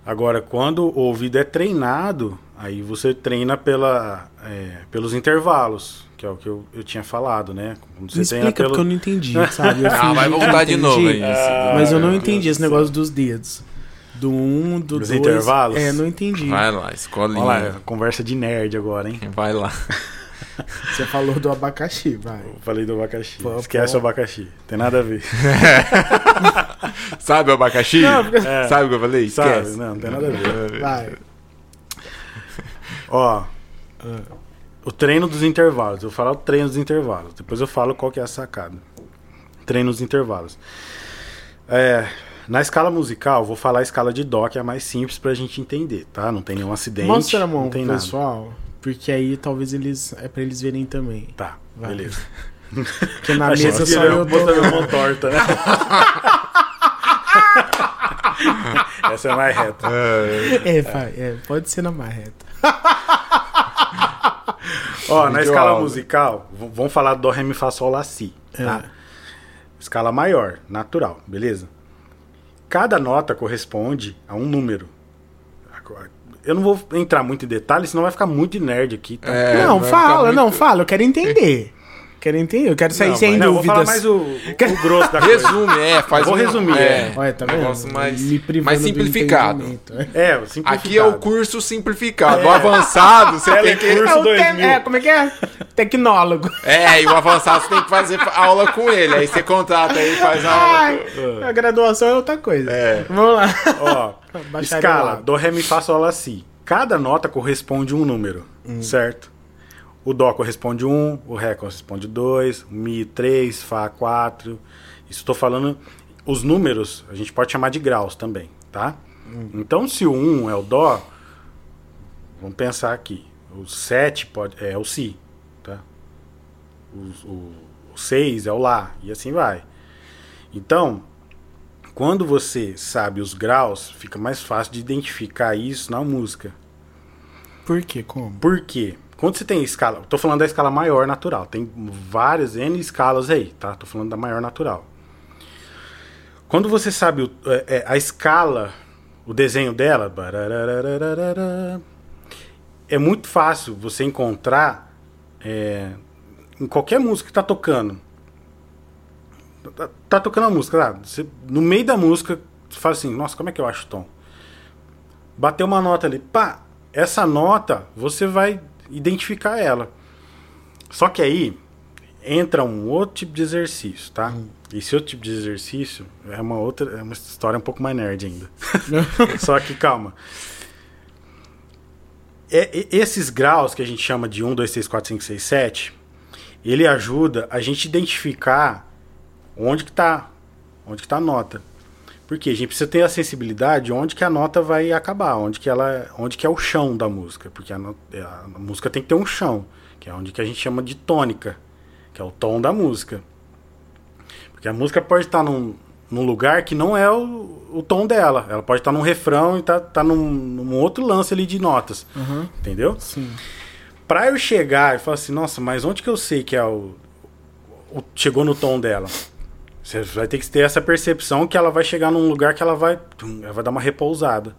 Agora, quando o ouvido é treinado, aí você treina pela, é, pelos intervalos, que é o que eu, eu tinha falado, né? Quando você Me treina explica, porque eu não entendi, sabe? Eu (laughs) Ah, vai voltar de novo aí. Mas eu não Ah, entendi Deus esse negócio dos dedos. Do um, do Dos dois. intervalos? É, não entendi. Vai lá, escolinha. Olha lá, conversa de nerd agora, hein? Vai lá. (laughs) Você falou do abacaxi, vai. Eu falei do abacaxi. Pô, Esquece pô. o abacaxi. Tem nada a ver. (laughs) Sabe o abacaxi? É. Sabe o que eu falei? Sabe? Esquece. Não, não tem nada a ver. Vai. Ó, o treino dos intervalos. Eu vou falar o treino dos intervalos. Depois eu falo qual que é a sacada. Treino dos intervalos. É, na escala musical, eu vou falar a escala de dó, que é a mais simples pra gente entender, tá? Não tem nenhum acidente. Mostra a não mão tem pro nada. Porque aí talvez eles. É pra eles verem também. Tá, Vai. beleza. (laughs) Porque na Achei mesa só eu tô. botar minha mão torta, né? (laughs) Essa é mais reta. É, vai, é, pode ser na marreta. (laughs) Ó, na escala aula. musical, vamos falar do Ré, Mi, Fá, Sol, Lá, Si, tá? É. Escala maior, natural, beleza? Cada nota corresponde a um número. Eu não vou entrar muito em detalhes, senão vai ficar muito nerd aqui, tá? É, não, fala, não, muito- fala, eu quero entender. Quero entender, eu quero sair Não, sem mas- não, eu vou dúvidas. falar mais o, o- grosso da (laughs) coisa. Resume, é, faz Vou um, resumir, é. Olha, tá vendo? negócio mais, mais do simplificado. É, o simplificado. Aqui é o curso simplificado. O avançado, você tem que. Telecurso É, o te- 2000. é, como é que é? Tecnólogo. É, e o avançado você tem que fazer aula com ele. Aí você contrata ele e faz a aula. Ai, a graduação é outra coisa. É. Vamos lá. Ó, (laughs) escala, do, ré, mi, fá, sol, lá, si. Cada nota corresponde a um número, certo? O dó corresponde 1, o ré corresponde 2, o mi 3, fá 4. Isso estou falando os números, a gente pode chamar de graus também, tá? Então se o 1 é o dó, vamos pensar aqui. O 7 pode, é o si, tá? O, o, o 6 é o lá, e assim vai. Então, quando você sabe os graus, fica mais fácil de identificar isso na música. Por quê? Como? Por quê? Quando você tem escala, tô falando da escala maior natural, tem várias N escalas aí, tá? Tô falando da maior natural. Quando você sabe o- é, é, a escala, o desenho dela, é muito fácil você encontrar é, em qualquer música que tá tocando. Tá, tá tocando a música, tá? Você- no meio da música, você fala assim, nossa, como é que eu acho o tom? Bateu uma nota ali, pá, essa nota você vai identificar ela. Só que aí entra um outro tipo de exercício, tá? Esse outro tipo de exercício é uma outra, é uma história um pouco mais nerd ainda. (laughs) Só que calma. É- esses graus que a gente chama de 1, 2, 3, 4, 5, 6, 7, ele ajuda a gente identificar onde que tá, onde que tá a nota. Porque a gente precisa ter a sensibilidade de onde que a nota vai acabar, onde que ela, onde que é o chão da música, porque a, é, a música tem que ter um chão, que é onde que a gente chama de tônica, que é o tom da música. Porque a música pode estar num, num lugar que não é o, o tom dela, ela pode estar num refrão e tá, tá num, num outro lance ali de notas, Aham, entendeu? sim. Pra eu chegar e falar assim, nossa, mas onde que eu sei que é o, o- chegou no tom dela? Você vai ter que ter essa percepção que ela vai chegar num lugar que ela vai, ela vai dar uma repousada.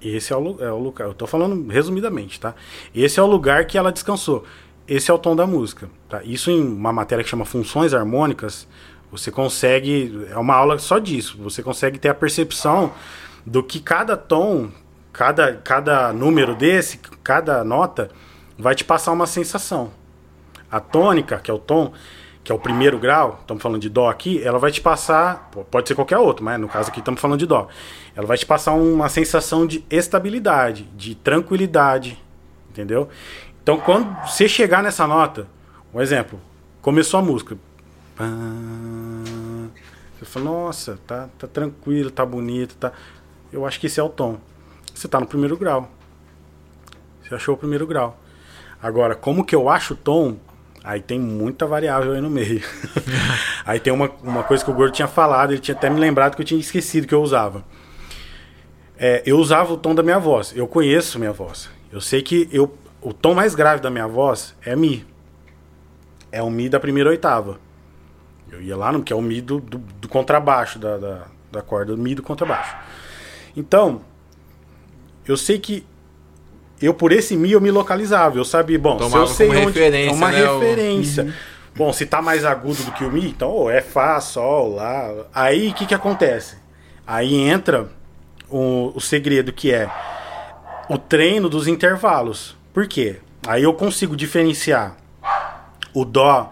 Esse é o, é o lugar. Eu tô falando resumidamente, tá? Esse é o lugar que ela descansou. Esse é o tom da música, tá? Isso em uma matéria que chama funções harmônicas, você consegue, é uma aula só disso. Você consegue ter a percepção do que cada tom, cada cada número desse, cada nota vai te passar uma sensação. A tônica, que é o tom, que é o primeiro grau, estamos falando de dó aqui, ela vai te passar, pode ser qualquer outro, mas no caso aqui estamos falando de dó. Ela vai te passar uma sensação de estabilidade, de tranquilidade, entendeu? Então quando você chegar nessa nota, um exemplo, começou a música, você fala, nossa, tá, tá tranquilo, tá bonito, tá. Eu acho que esse é o tom. Você tá no primeiro grau. Você achou o primeiro grau. Agora, como que eu acho o tom? Aí tem muita variável aí no meio. (laughs) aí tem uma, uma coisa que o Gordo tinha falado, ele tinha até me lembrado que eu tinha esquecido que eu usava. É, eu usava o tom da minha voz. Eu conheço minha voz. Eu sei que eu, o tom mais grave da minha voz é Mi. É o Mi da primeira oitava. Eu ia lá no que é o Mi do, do, do contrabaixo, da, da, da corda Mi do contrabaixo. Então, eu sei que eu por esse Mi eu me localizava. Eu sabia, bom, Tomava se eu sei onde referência, é uma né, referência. Bom, se tá mais agudo do que o Mi, então ô, é Fá, Sol, Lá. Aí o que que acontece? Aí entra o, o segredo que é o treino dos intervalos. Por quê? Aí eu consigo diferenciar o Dó,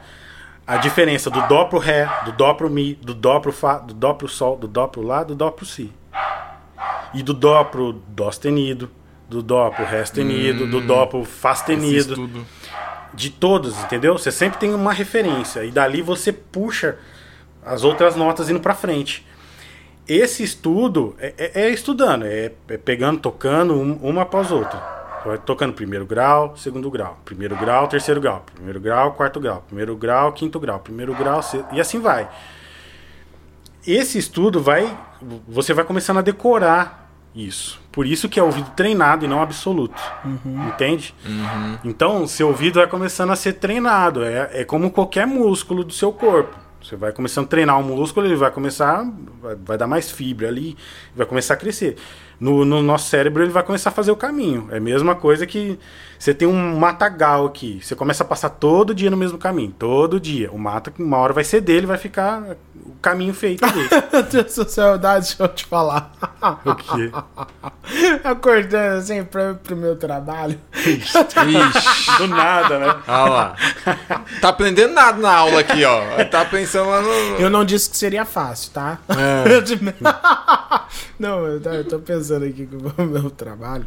a diferença do Dó pro Ré, do Dó pro Mi, do Dó pro Fá, do Dó pro Sol, do Dó pro Lá, do Dó pro Si. E do Dó pro Dó sustenido, do Dó pro Ré sustenido, do Dó pro Fá sustenido de todos, entendeu? Você sempre tem uma referência e dali você puxa as outras notas indo pra frente. Esse estudo é, é- é estudando, é, é pegando, tocando um- uma após outra. Vai tocando primeiro grau, segundo grau, primeiro grau, terceiro grau, primeiro grau, quarto grau, primeiro grau, quinto grau, primeiro grau, se- e assim vai. Esse estudo vai, você vai começando a decorar isso. Por isso que é ouvido treinado e não absoluto. Entende? Então, seu ouvido vai começando a ser treinado. É, é como qualquer músculo do seu corpo. Você vai começando a treinar o músculo, ele vai começar. Vai, vai dar mais fibra ali, vai começar a crescer. No, no nosso cérebro, ele vai começar a fazer o caminho. É a mesma coisa que você tem um matagal aqui. Você começa a passar todo dia no mesmo caminho. Todo dia. O mata, uma hora vai ser dele, vai ficar o caminho feito. Meu Deus do céu, dá, deixa eu te falar. o quê? (laughs) Acordando assim pra, pro meu trabalho. Ixi, Do nada, né? olha lá. Tá aprendendo nada na aula aqui, ó. Tá pensando lá no. Eu não disse que seria fácil, tá? É. (laughs) (laughs) Não, eu tô, eu tô pensando aqui com o (laughs) meu trabalho.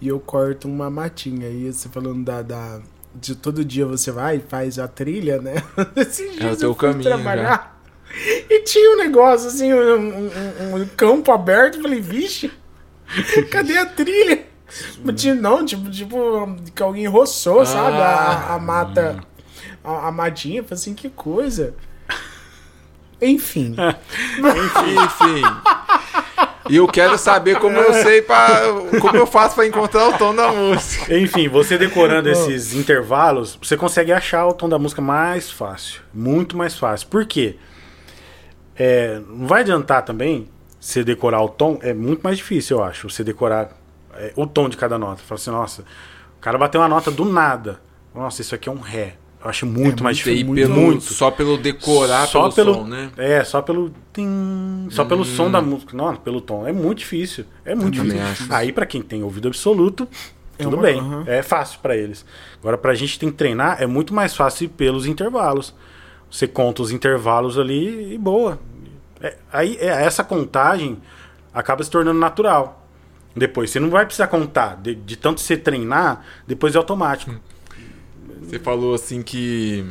E eu corto uma matinha. E você falando da, da- De todo dia você vai e faz a trilha, né? (laughs) Esses É o dias teu eu fui caminho, trabalhar. E tinha um negócio assim, um, um- um campo aberto. Eu falei, vixe, (laughs) cadê a trilha? Mas Não, tipo, tipo, que alguém roçou, sabe? A, a mata, a, a matinha. Eu falei assim, que coisa. Enfim. Enfim. E eu quero saber como eu sei para como eu faço pra encontrar o tom da música. Enfim, você decorando esses intervalos, você consegue achar o tom da música mais fácil. Muito mais fácil. Por quê? É, não vai adiantar também você decorar o tom, é muito mais difícil, eu acho. Você decorar é, o tom de cada nota. Fala assim, nossa, o cara bateu uma nota do nada. Nossa, isso aqui é um Ré. Eu acho muito mais Sei, difícil. pelo, muito. Só pelo decorar Só pelo, pelo som, né? É, só pelo. tim, só pelo som da música. Não, pelo tom. É muito difícil. É muito também difícil. acho. Aí, pra quem tem ouvido absoluto, É tudo uma- bem. aham. É fácil pra eles. Agora, pra gente tem que treinar, é muito mais fácil ir pelos intervalos. Você conta os intervalos ali e boa. É, aí, é, essa contagem acaba se tornando natural. Depois, você não vai precisar contar. De, de tanto você treinar, depois é automático. Você falou assim que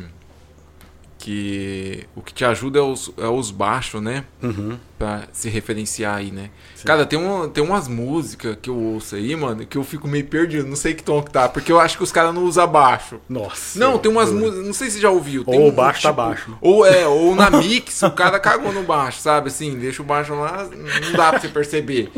que o que te ajuda é os, é os baixos, né? Uhum. Pra se referenciar aí, né? Cara, tem, um, tem umas músicas que eu ouço aí, mano, que eu fico meio perdido. Não sei que tom que tá, porque eu acho que os caras não usam baixo. Nossa. Não, tem umas músicas, não sei se você já ouviu. Tem Ou um, baixo tá baixo. Ou é, ou na (laughs) mix, o cara cagou no baixo, sabe? Assim, deixa o baixo lá, não dá pra você perceber.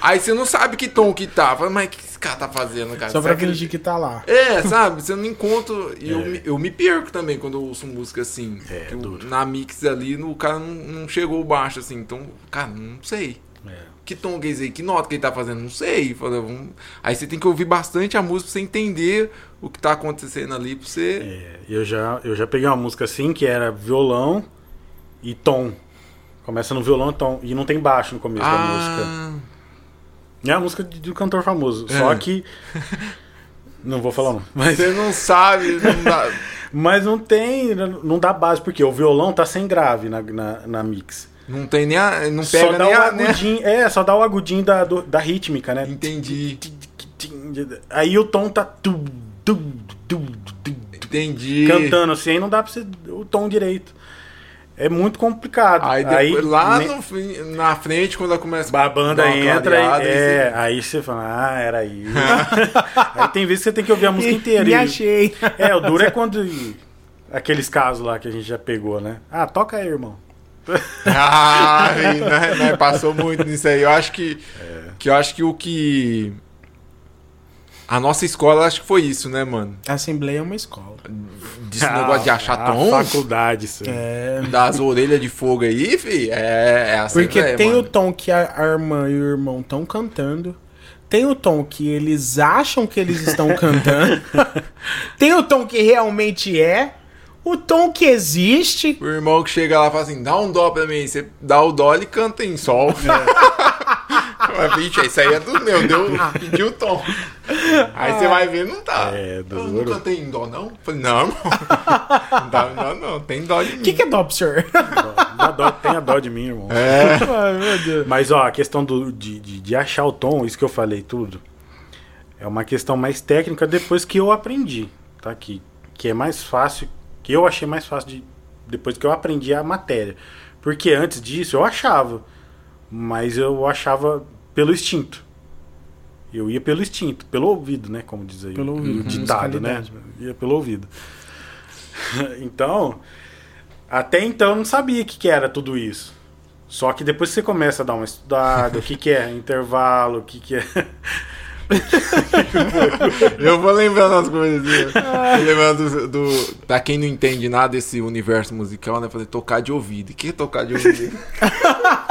Aí você não sabe que tom que tá. Fala, mas o que esse cara tá fazendo, cara? Só pra fingir que tá lá. é, sabe? Você não encontra. E eu, me, eu me perco também quando eu ouço música assim. É, na mix ali, no, o cara não, não chegou baixo, assim. Então, cara, não sei. É. Que tom que é esse aí? Que nota que ele tá fazendo? Não sei. Aí você tem que ouvir bastante a música pra você entender o que tá acontecendo ali pra você. É, eu já, eu já peguei uma música assim que era violão e tom. Começa no violão e tom. E não tem baixo no começo da música. Ah, É a música de, de um cantor famoso. É. Só que. (laughs) Não vou falar não. Mas, você não sabe, não dá. (laughs) Mas não tem, não dá base, porque o violão tá sem grave na, na, na mix. Não tem nem a. Não Só pega dá nem o a. né? agudinho, é, só dá o agudinho da, do- da rítmica, né? Entendi. Aí o tom tá tu, tu, tu, tu, Entendi. cantando assim, aí não dá pra você o tom direito. É muito complicado. Aí depois, lá me- no na frente, quando ela começa a banda entra clareada, aí é, aí você fala, ah, era aí. (laughs) aí tem vezes que você tem que ouvir a (laughs) música inteira. Me e- achei. É, o duro é quando. Aqueles casos lá que a gente já pegou, né? Ah, toca aí, irmão. (laughs) Ah, né, né, passou muito nisso aí. Eu acho que, É. que eu acho que o que a nossa escola acho que foi isso, né, mano? A Assembleia é uma escola. Desse negócio de achar Ah, tom, faculdade, aí. É. das orelhas de fogo aí, fi. É, é assim, Porque tem mano. o tom que a a irmã e o irmão estão cantando. Tem o tom que eles acham que eles estão cantando. (laughs) tem o tom que realmente é. O tom que existe. O irmão que chega lá e fala assim, dá um dó pra mim. Você dá o dó, ele canta em sol. (laughs) (laughs) Mas, Bicho, isso aí é do meu, deu, pediu o tom. Aí você vai ver, não tá. É, Eu duro. não cantei em dó, não? Falei, não, irmão. (laughs) Não dá dó, não. Tem dó de mim. O que, que é dó pro senhor? Dá dó, tenha dó de mim, irmão. É. Ai, meu Deus. Mas, ó, a questão do, de, de, de achar o tom, isso que eu falei tudo, é uma questão mais técnica depois que eu aprendi, tá? Que, que é mais fácil, que eu achei mais fácil de, depois que eu aprendi a matéria. Porque antes disso eu achava, mas eu achava pelo instinto. Eu ia pelo instinto, pelo ouvido, né? Como diz aí. Pelo o ouvido, ditado, né? musicalidade. Ia pelo ouvido. (laughs) então, até então eu não sabia o que, que era tudo isso. Só que depois você começa a dar uma estudada, o que, que é intervalo, o que, que é. (laughs) Eu vou lembrando as coisas. Lembrando do, do. Pra quem não entende nada desse universo musical, né? Fazer tocar de ouvido. O que é tocar de ouvido? (laughs)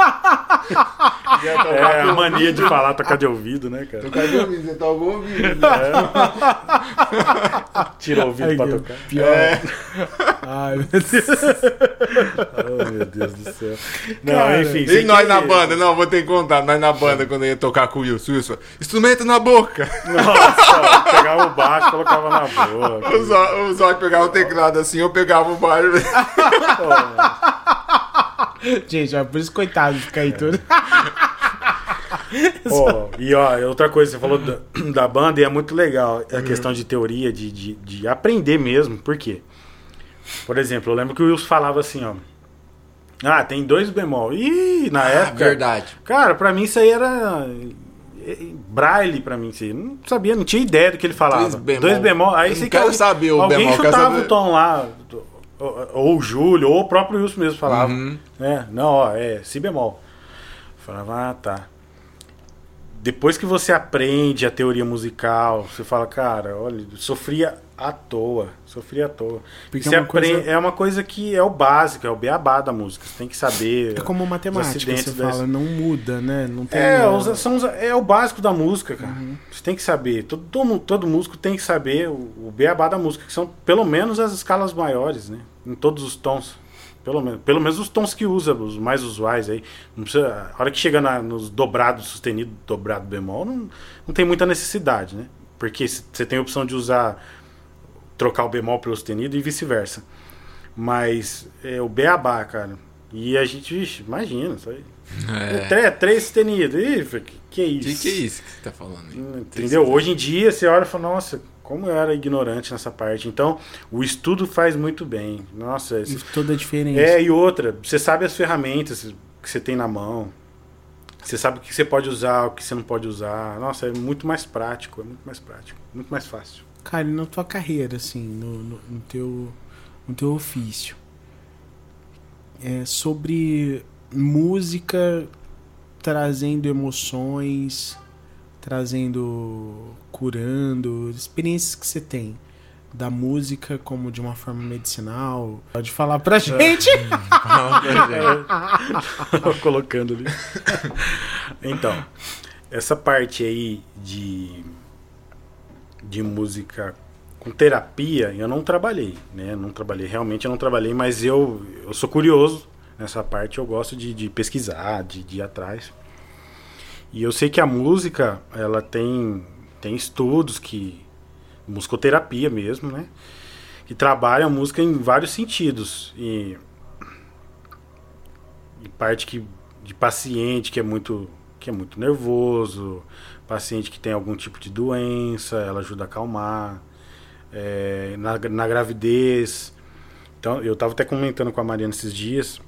É a mania de falar, tocar de ouvido, né, cara? tocar de ouvido, você toca o ouvido. Tira o ouvido Ai, pra Deus. tocar. Pior. Ai, meu Deus. Oh, meu Deus do céu. Não, Cara, enfim. E nós na banda? Não, vou ter que contar. Nós na banda, quando eu ia tocar com o Wilson, Wilson, instrumento na boca. Nossa, pegava o baixo, colocava na boca. O Zó- O Zóio pegava o teclado assim, eu pegava o baixo. Gente, é por isso, coitado, fica aí tudo. (laughs) Ó, e ó, outra coisa, você falou da, (clears throat) da banda e é muito legal a questão de teoria, de, de, de aprender mesmo. Por quê? Por exemplo, eu lembro que o Wilson falava assim, ó. Ah, tem dois bemol. Ih, na época. Ah, Verdade. Cara, pra mim isso aí era. eh, Braille pra mim, isso aí. Não sabia, não tinha ideia do que ele falava. Dois bemol. Dois bemol. Aí Eu você não quero alguém- saber o alguém bemol, quero chutava saber- o tom lá. Ou, ou o Júlio, ou o próprio Wilson mesmo falava. Uhum. É, não, ó, é si bemol. Falava, ah, tá. Depois que você aprende a teoria musical, você fala, cara, olha, sofria à toa. Sofria à toa. Porque é uma coisa- é uma coisa que é o básico, é o beabá da música. Você tem que saber. É como matemática, você das- fala, não muda, né? Não tem. É, os- são é o básico da música, cara. Uhum. Você tem que saber. Todo, todo, todo músico tem que saber o, o beabá da música, que são pelo menos as escalas maiores, né? Em todos os tons. Pelo menos, pelo menos os tons que usa, os mais usuais aí. Não precisa, a hora que chega na- nos dobrados, sustenido, dobrado, bemol, não, não tem muita necessidade, né? Porque você tem a opção de usar, trocar o bemol pelo sustenido e vice-versa. Mas é o beabá, cara. E a gente, vixe, imagina, isso aí. É. Três, três sustenidos. Ih, que, que é O isso? que, que é isso que você tá falando aí? Entendeu? Hoje em dia você olha e fala, nossa, como eu era ignorante nessa parte. Então, o estudo faz muito bem. Nossa, esse- Toda a diferença. é, e outra, você sabe as ferramentas que você tem na mão. Você sabe o que você pode usar, o que você não pode usar. Nossa, é muito mais prático, é muito mais prático, muito mais fácil. Cara, e na tua carreira, assim, no, no, no teu, no teu ofício, é sobre música trazendo emoções, trazendo, curando, experiências que você tem da música como de uma forma medicinal. Pode falar pra gente? (laughs) colocando ali. então, essa parte aí de, de música com terapia, eu não trabalhei, né? Não trabalhei, realmente eu não trabalhei, mas eu, eu sou curioso nessa parte, eu gosto de, de pesquisar, de, de ir atrás. E eu sei que a música, ela tem, tem estudos que. musicoterapia mesmo, né? que trabalha a música em vários sentidos. E, e parte que, de paciente que é muito que é muito nervoso, paciente que tem algum tipo de doença, ela ajuda a acalmar. É, na, na gravidez. Então, eu estava até comentando com a Mariana esses dias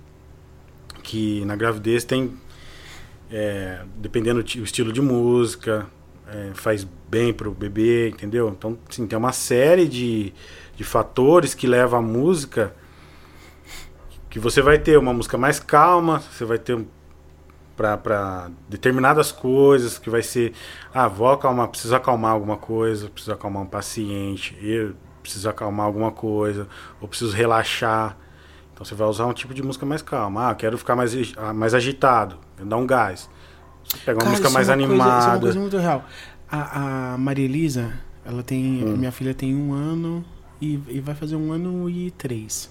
que na gravidez tem, é, dependendo do estilo de música, é, faz bem pro bebê, entendeu? Então, sim, tem uma série de, de fatores que levam a música que você vai ter uma música mais calma, você vai ter para determinadas coisas, que vai ser, ah, vou acalmar, preciso acalmar alguma coisa, preciso acalmar um paciente, eu preciso acalmar alguma coisa, ou preciso relaxar. Então você vai usar um tipo de música mais calma. Ah, quero ficar mais, mais agitado, dar um gás. Você pega uma Cara, música isso mais é uma coisa- animada. isso é uma coisa muito real. A, a Maria Elisa, ela tem. Hum. Minha filha tem um ano e, e vai fazer um ano e três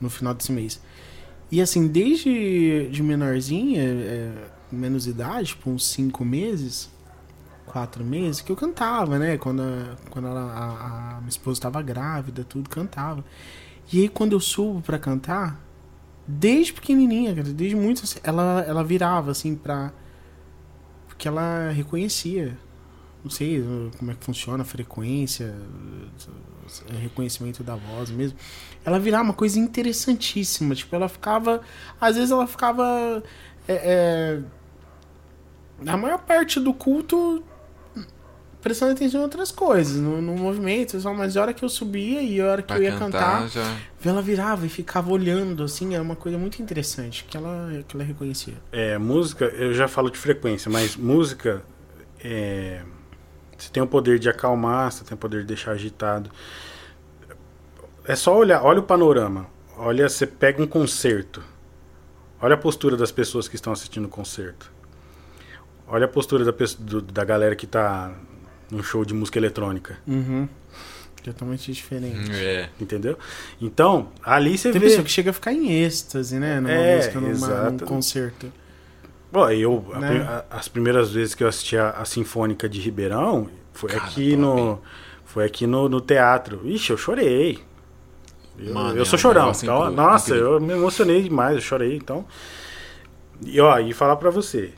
no final desse mês. E assim, desde de menorzinha, é, menos idade, tipo uns cinco meses, quatro meses, que eu cantava, né? Quando, a, quando ela, a, a minha esposa estava grávida, tudo, cantava. E aí quando eu subo pra cantar, desde pequenininha, desde muito, assim, ela, ela virava assim pra porque ela reconhecia. Não sei como é que funciona a frequência, uh, reconhecimento da voz mesmo. Ela virava uma coisa interessantíssima. Tipo, ela ficava. Às vezes ela ficava. é, é, na maior parte do culto prestando atenção em outras coisas, no, no movimento, só, mas a hora que eu subia e a hora que Pra eu ia cantar, cantar, já. ela virava e ficava olhando, assim, era uma coisa muito interessante que ela, que ela reconhecia. É, música, eu já falo de frequência, mas música é, você tem o poder de acalmar, você tem o poder de deixar agitado. É só olhar, olha o panorama. Olha, você pega um concerto. Olha a postura das pessoas que estão assistindo o concerto. Olha a postura da, do- da galera que está num show de música eletrônica, Uhum. Totalmente diferente. É. entendeu? Então, ali você Tem vê. pessoa que chega a ficar em êxtase, né? Numa É, música, numa, num exato. concerto. Bom, eu, a Né? pri- a- as primeiras vezes que eu assisti a, a Sinfônica de Ribeirão foi Cara, aqui top, no foi aqui no, no teatro. Ixi, eu chorei. Eu, Mano, eu é sou chorão. Então, nossa, incrível. eu me emocionei demais, eu chorei. Então, e ó, e falar pra você,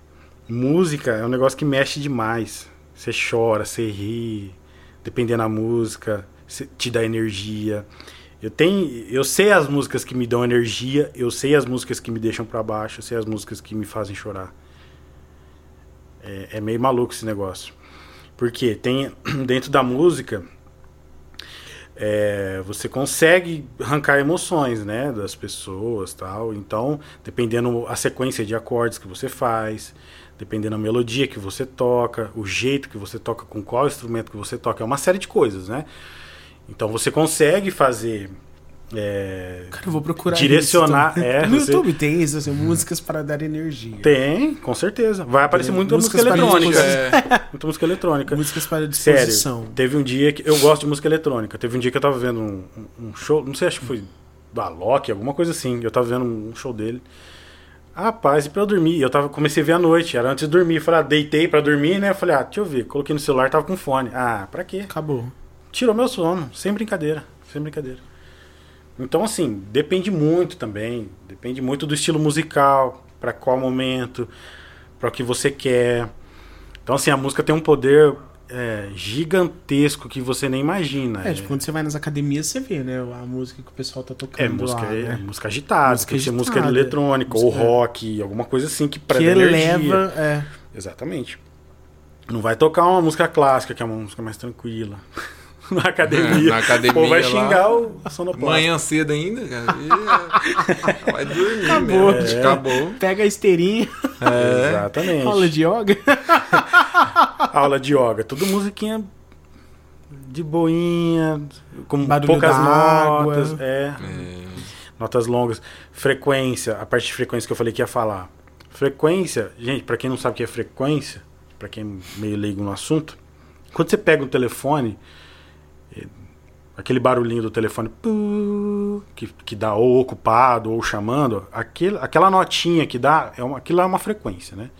música é um negócio que mexe demais. Você chora, você ri, dependendo da música, te dá energia. Eu tenho, eu sei as músicas que me dão energia, eu sei as músicas que me deixam pra baixo, eu sei as músicas que me fazem chorar. É, é meio maluco esse negócio. Porque tem (clears throat) dentro da música é, você consegue arrancar emoções, né, das pessoas, tal. Então, dependendo a sequência de acordes que você faz, dependendo a melodia que você toca, o jeito que você toca, com qual instrumento que você toca, é uma série de coisas, né? Então você consegue fazer é, Cara, eu vou procurar Direcionar, isso. é, no você- YouTube tem isso, assim, músicas para dar energia. tem, com certeza. Vai aparecer Tem muita música eletrônica. É, (laughs) Muita música eletrônica. Músicas para Sério, disposição. teve um dia que. Eu gosto de música eletrônica. Teve um dia que eu tava vendo um, um show, não sei, acho que foi da Loki, alguma coisa assim. Eu tava vendo um show dele. Rapaz, e pra eu dormir? Eu tava, comecei a ver à noite, era antes de dormir. Eu Falei, ah, deitei pra dormir, né? Eu falei, ah, deixa eu ver. Coloquei no celular, tava com fone. Ah, pra quê? Acabou. Tirou meu sono, sem brincadeira, sem brincadeira. Então, assim, depende muito também. Depende muito do estilo musical, pra qual momento, pra o que você quer. Então, assim, a música tem um poder é, gigantesco que você nem imagina. É, tipo, quando você vai nas academias, você vê, né? A música que o pessoal tá tocando É música, lá, é né? música agitada, Música que ser música agitada, eletrônica, ou música- rock, alguma coisa assim que Que prega energia. eleva... É, Exatamente. Não vai tocar uma música clássica, que é uma música mais tranquila. (laughs) Na academia. Na academia O povo vai lá. xingar o a sonoplasta. manhã cedo ainda, cara. (laughs) Vai dormir Acabou. mesmo. É. Acabou. pega a esteirinha, É. (laughs) Exatamente. aula de yoga. Aula de yoga. Tudo musiquinha de boinha, com Barulho poucas notas. É, É. notas longas. Frequência, a parte de frequência que eu falei que ia falar. Frequência, gente, pra quem não sabe o que é frequência, pra quem é meio leigo no assunto, quando você pega um telefone, aquele barulhinho do telefone que, que dá ou ocupado ou chamando, aquele, aquela notinha que dá, é uma, aquilo é uma frequência, né?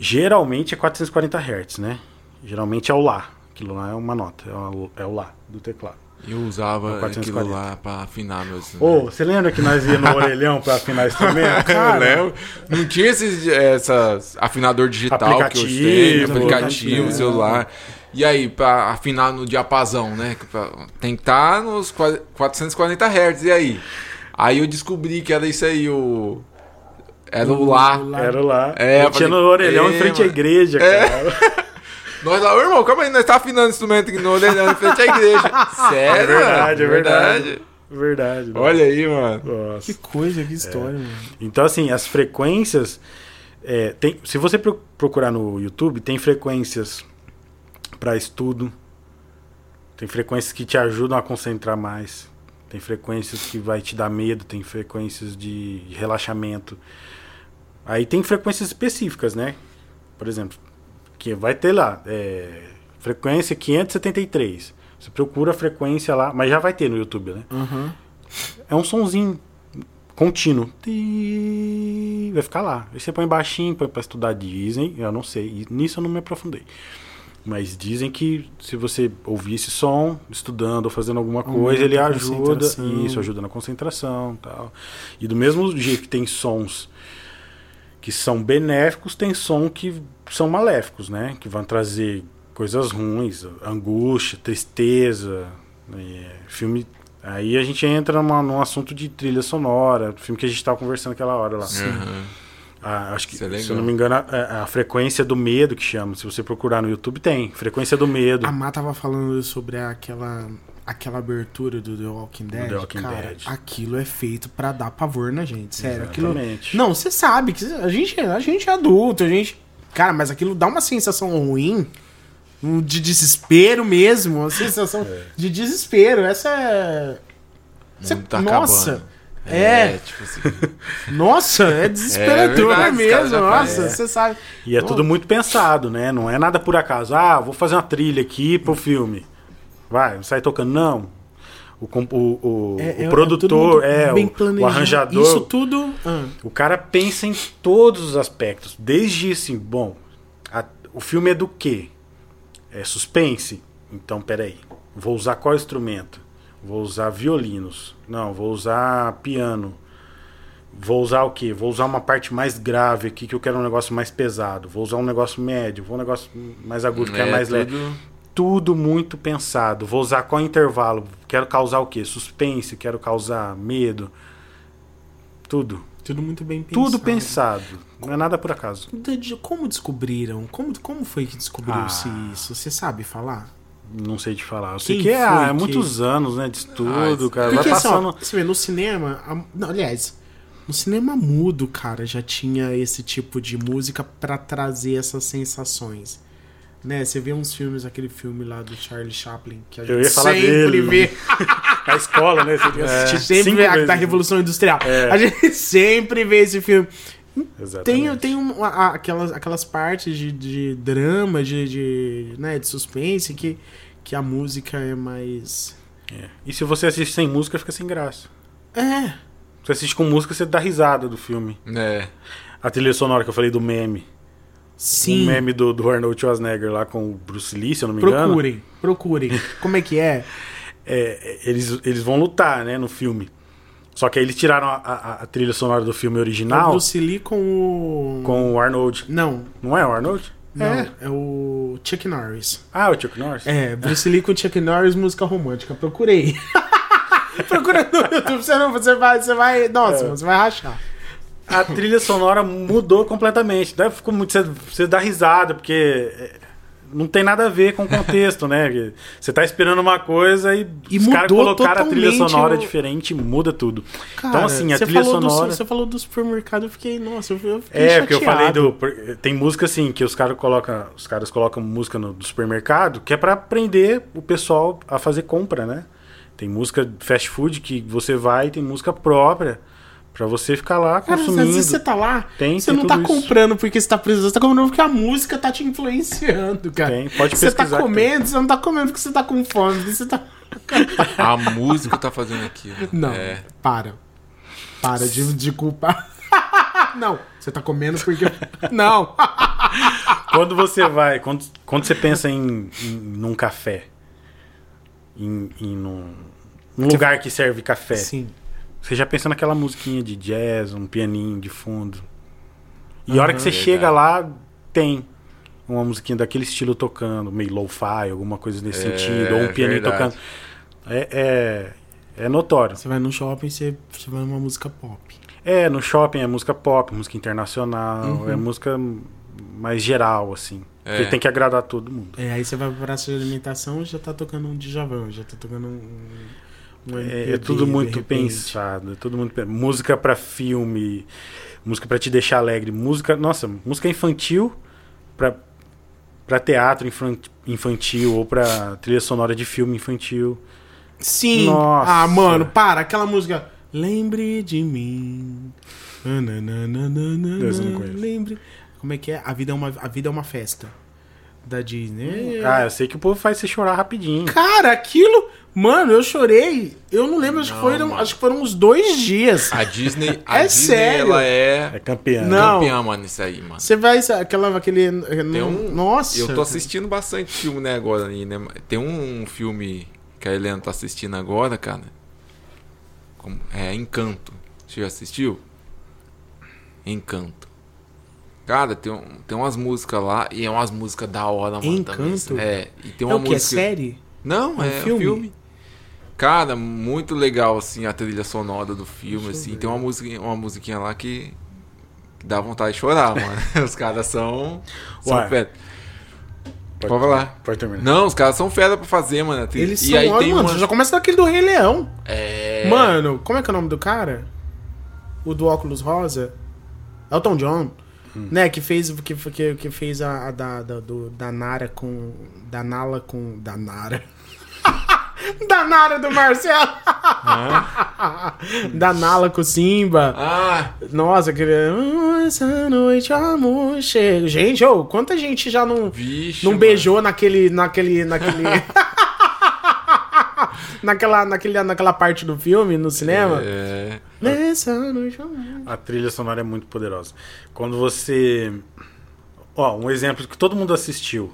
Geralmente é 440 Hz, né? Geralmente é o Lá. Aquilo lá é uma nota, é o, é o Lá do teclado. Eu usava 440. aquilo lá pra afinar meus. Ô, você lembra que nós ia no (laughs) orelhão pra afinar instrumento? Cara, eu lembro. Não tinha esses essas afinador digital que hoje tem, Aplicativo, aplicativo, né? celular. E aí, pra afinar no diapasão, né? Tem que estar nos qua- 440 Hz. E aí? Aí eu descobri que era isso aí, o. Era o lá. Era lá. É, eu tinha falei, no orelhão em é, frente à mano. igreja, cara. (laughs) Nós lá, ô irmão, calma aí, nós tá afinando instrumento aqui no orelhão em frente à igreja. (laughs) Sério? É verdade, é verdade. Verdade. né? Olha aí, mano. Nossa. Que coisa, que história, mano. Então, assim, as frequências. é, tem, se você pro- procurar no YouTube, tem frequências para estudo. Tem frequências que te ajudam a concentrar mais. Tem frequências que vai te dar medo. Tem frequências de relaxamento. Aí tem frequências específicas, né? Por exemplo, que vai ter lá. é, frequência 573. Você procura a frequência lá, mas já vai ter no YouTube, né? Aham. É um sonzinho contínuo. Vai ficar lá. Aí você põe baixinho, põe pra estudar Disney. Eu não sei. Nisso eu não me aprofundei. Mas dizem que se você ouvir esse som, estudando ou fazendo alguma Aumenta coisa, ele a ajuda. Isso, ajuda na concentração tal. E do mesmo jeito que tem sons que são benéficos, tem som que são maléficos, né? Que vão trazer coisas ruins, angústia, tristeza. é, filme. Aí a gente entra numa, num assunto de trilha sonora, filme que a gente estava conversando aquela hora lá. Aham. Ah, acho que, é se eu não me engano, a, a frequência do medo que chama. Se você procurar no YouTube, tem. Frequência do medo. A Má tava falando sobre aquela, aquela abertura do The Walking Dead. The Walking cara, Dead. aquilo é feito pra dar pavor na gente, sério. Aquilo... Não, você sabe que a gente, a gente é adulto, a gente. Cara, mas aquilo dá uma sensação ruim. De desespero mesmo. Uma sensação É. de desespero. Essa é. Você- tá nossa! acabando. É. tipo assim. (laughs) Nossa, é desesperador É verdade, mesmo. Nossa, fazem. você sabe. E é tudo muito pensado, né? Não é nada por acaso. Ah, vou fazer uma trilha aqui pro filme. Vai, sai tocando. Não. O, o, o, É- o é- é produtor, é, o arranjador. Isso tudo. ah, O cara pensa em todos os aspectos. Desde assim, bom, a- o filme é do quê? É suspense? Então, peraí. Vou usar qual instrumento? Vou usar violinos. Não, vou usar piano. Vou usar o quê? Vou usar uma parte mais grave aqui, que eu quero um negócio mais pesado. Vou usar um negócio médio, vou um negócio mais agudo, que é, mais leve. tudo- Tudo muito pensado. Vou usar qual intervalo? Quero causar o quê? Suspense? Quero causar medo? Tudo. tudo muito bem pensado. Tudo pensado. Não é nada por acaso. De- Como descobriram? Como, como foi que descobriu-se Ah. isso? Você sabe falar? Não sei te falar. Eu sei Quem que é, é muitos anos, né? De estudo, Ah, cara. Porque Vai assim, ó, passando. você vê, no cinema. a- não, aliás, no cinema mudo, cara, já tinha esse tipo de música pra trazer essas sensações. Né? Você vê uns filmes, aquele filme lá do Charlie Chaplin, que a gente Eu ia falar sempre dele. vê. A escola, né? Você assistir sempre vê a, da Revolução Industrial. É. A gente (laughs) sempre vê esse filme. Tem, Exatamente. tem um- a- aquelas, aquelas partes de, de drama, de, de, né, de suspense, que, que a música é mais. É. E se você assiste sem música, fica sem graça. É. Você assiste com música, você dá risada do filme. É. A trilha sonora que eu falei do meme. Sim. O meme do, do Arnold Schwarzenegger lá com o Bruce Lee, se eu não me engano. Procurem, procurem. Como é que é? (laughs) É, eles, eles vão lutar, né, no filme. Só que aí eles tiraram a, a- a trilha sonora do filme É o original Bruce Lee com o. com o Arnold. Não, Não é o Arnold? não. É. É. o Chuck Norris. Ah, o Chuck Norris? É, Bruce Lee com Chuck Norris, música romântica. Procurei. (laughs) Procura no YouTube, você não, você vai, você vai, nossa, É. você vai rachar. A trilha sonora mudou completamente. Daí ficou muito. Você, você dá risada, porque é, não tem nada a ver com o contexto, né? Porque Você tá esperando uma coisa e, E os caras colocaram a trilha sonora o- diferente, muda tudo. Cara, então, assim, a trilha falou do- sonora. você falou do supermercado, eu fiquei, nossa, eu eu fiquei É, porque eu falei chateado. do. Tem música assim, que os caras colocam. Os caras colocam música no do supermercado, que é pra aprender o pessoal a fazer compra, né? Tem música fast food que você vai, tem música própria. Pra você ficar lá Cara, às consumindo. vezes você tá lá, Tem, você tem não tá isso. comprando porque você tá precisando, você tá comprando porque a música tá te influenciando, cara. Tem, pode Você tá pesquisar comendo, você não tá comendo porque você tá com fome, você tá... (laughs) A música tá fazendo aquilo. Não, É. para. Para de, de culpar. (laughs) não, você tá comendo porque... (laughs) não. Quando você vai, quando, quando você pensa em, em num café em, em num, num lugar que serve café. Sim. Você já pensa naquela musiquinha de jazz, um pianinho de fundo. E a hora que você Verdade. chega lá, tem uma musiquinha daquele estilo tocando, meio lo-fi, alguma coisa nesse É, sentido, ou um pianinho verdade. tocando. É, é, é notório. Você vai no shopping, você, você vai numa música pop. É, no shopping é música pop, música internacional, Uhum. é música mais geral, assim. É. Porque tem que agradar todo mundo. É, aí você vai pra praça de alimentação já tá tocando um Djavan, já tá tocando um. É, é tudo muito pensado, é tudo muito música pra filme, música pra te deixar alegre, música, nossa, música infantil pra para teatro infan- infantil ou pra trilha sonora de filme infantil. Sim. Nossa. Ah, mano, para. Aquela música. Lembre de mim. Nananana, eu não conheço. Lembre. Como é que é? A vida é uma, a vida é uma festa. Da Disney. Ah, eu sei que o povo faz você chorar rapidinho. Cara, aquilo. Mano, eu chorei. Eu não lembro, acho, que Não, foram, mano. acho que foram uns dois dias. A Disney, a É Disney sério? ela é É campeã. Não. campeã, mano, isso aí, mano. Você vai. Aquela, aquele. Tem um, Nossa. Eu tô assistindo bastante filme, né, agora, aí, né? Tem um filme que a Helena tá assistindo agora, cara. Como- É Encanto. Você já assistiu? Encanto. Cara, tem, um- tem umas músicas lá e é umas músicas da hora, mano. também. Encanto? É, e tem É uma o que? É música. série? Não, É um é, filme? filme. Cara, muito legal, assim, a trilha sonora do filme, assim. ver. Tem uma musiquinha, uma musiquinha lá que, que dá vontade de chorar, mano. (laughs) Os caras são. são Ué. fera. Pode falar. Pode terminar. Não, os caras são fera pra fazer, mano. trilha. Eles e são. aí olha, tem mano, uma. já começa daquele do Rei Leão. É... Mano, como é que é o nome do cara? O do óculos rosa? Elton John. Hum. Né, que fez, que, que, que fez a, a da, da, do, da Nara com. Da Nala com. Da Nara. Da Nara do Marcelo! da Nala com o Simba. Ah, Nossa, aquele. "Ah, Essa noite, amor, chega. Gente, ô, quanta gente já não. vixe. Não mano. beijou naquele. naquele. naquele. (laughs) naquela, naquele, naquela parte do filme, no cinema. É. Nessa noite. amor. A trilha sonora é muito poderosa. Quando você. Ó, um exemplo que todo mundo assistiu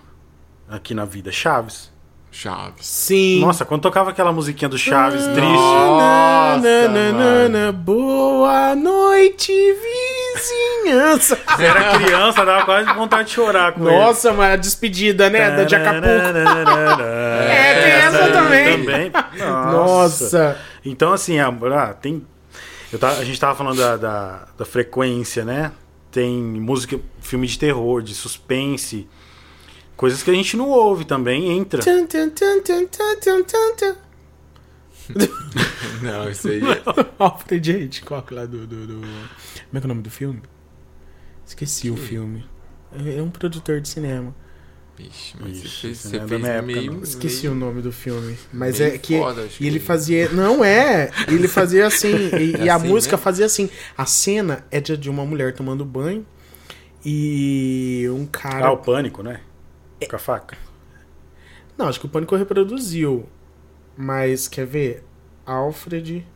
aqui na vida: Chaves. Chaves. Sim. Nossa, quando tocava aquela musiquinha do Chaves triste. Nossa, Na, na, na, mano. na, boa noite, vizinhança. Você (laughs) era criança, dava quase vontade de chorar com Nossa, mas a despedida, né? Da de Acapulco. é, tem essa também. também. Nossa. Nossa. Então, assim, a, ah, tem. Eu tava- a gente tava falando da, da, da frequência, né? Tem música, filme de terror, de suspense. Coisas que a gente não ouve também, entra. (laughs) Não, isso aí. (laughs) Alfred Hitchcock lá do, do, do- Como é que é o nome do filme? Esqueci o filme. É é um produtor de cinema. Vixe, mas Ixi, você fez, você é fez época, meio. Esqueci o meio- nome do filme. Mas é que. foda, acho e ele que- fazia. Não é! Ele fazia assim. (laughs) E, É e a assim música mesmo? fazia assim. A cena é de, de uma mulher tomando banho. E um cara. Ah, o pânico, né? Com a faca. Não, acho que o Pânico reproduziu. Mas quer ver? Alfred.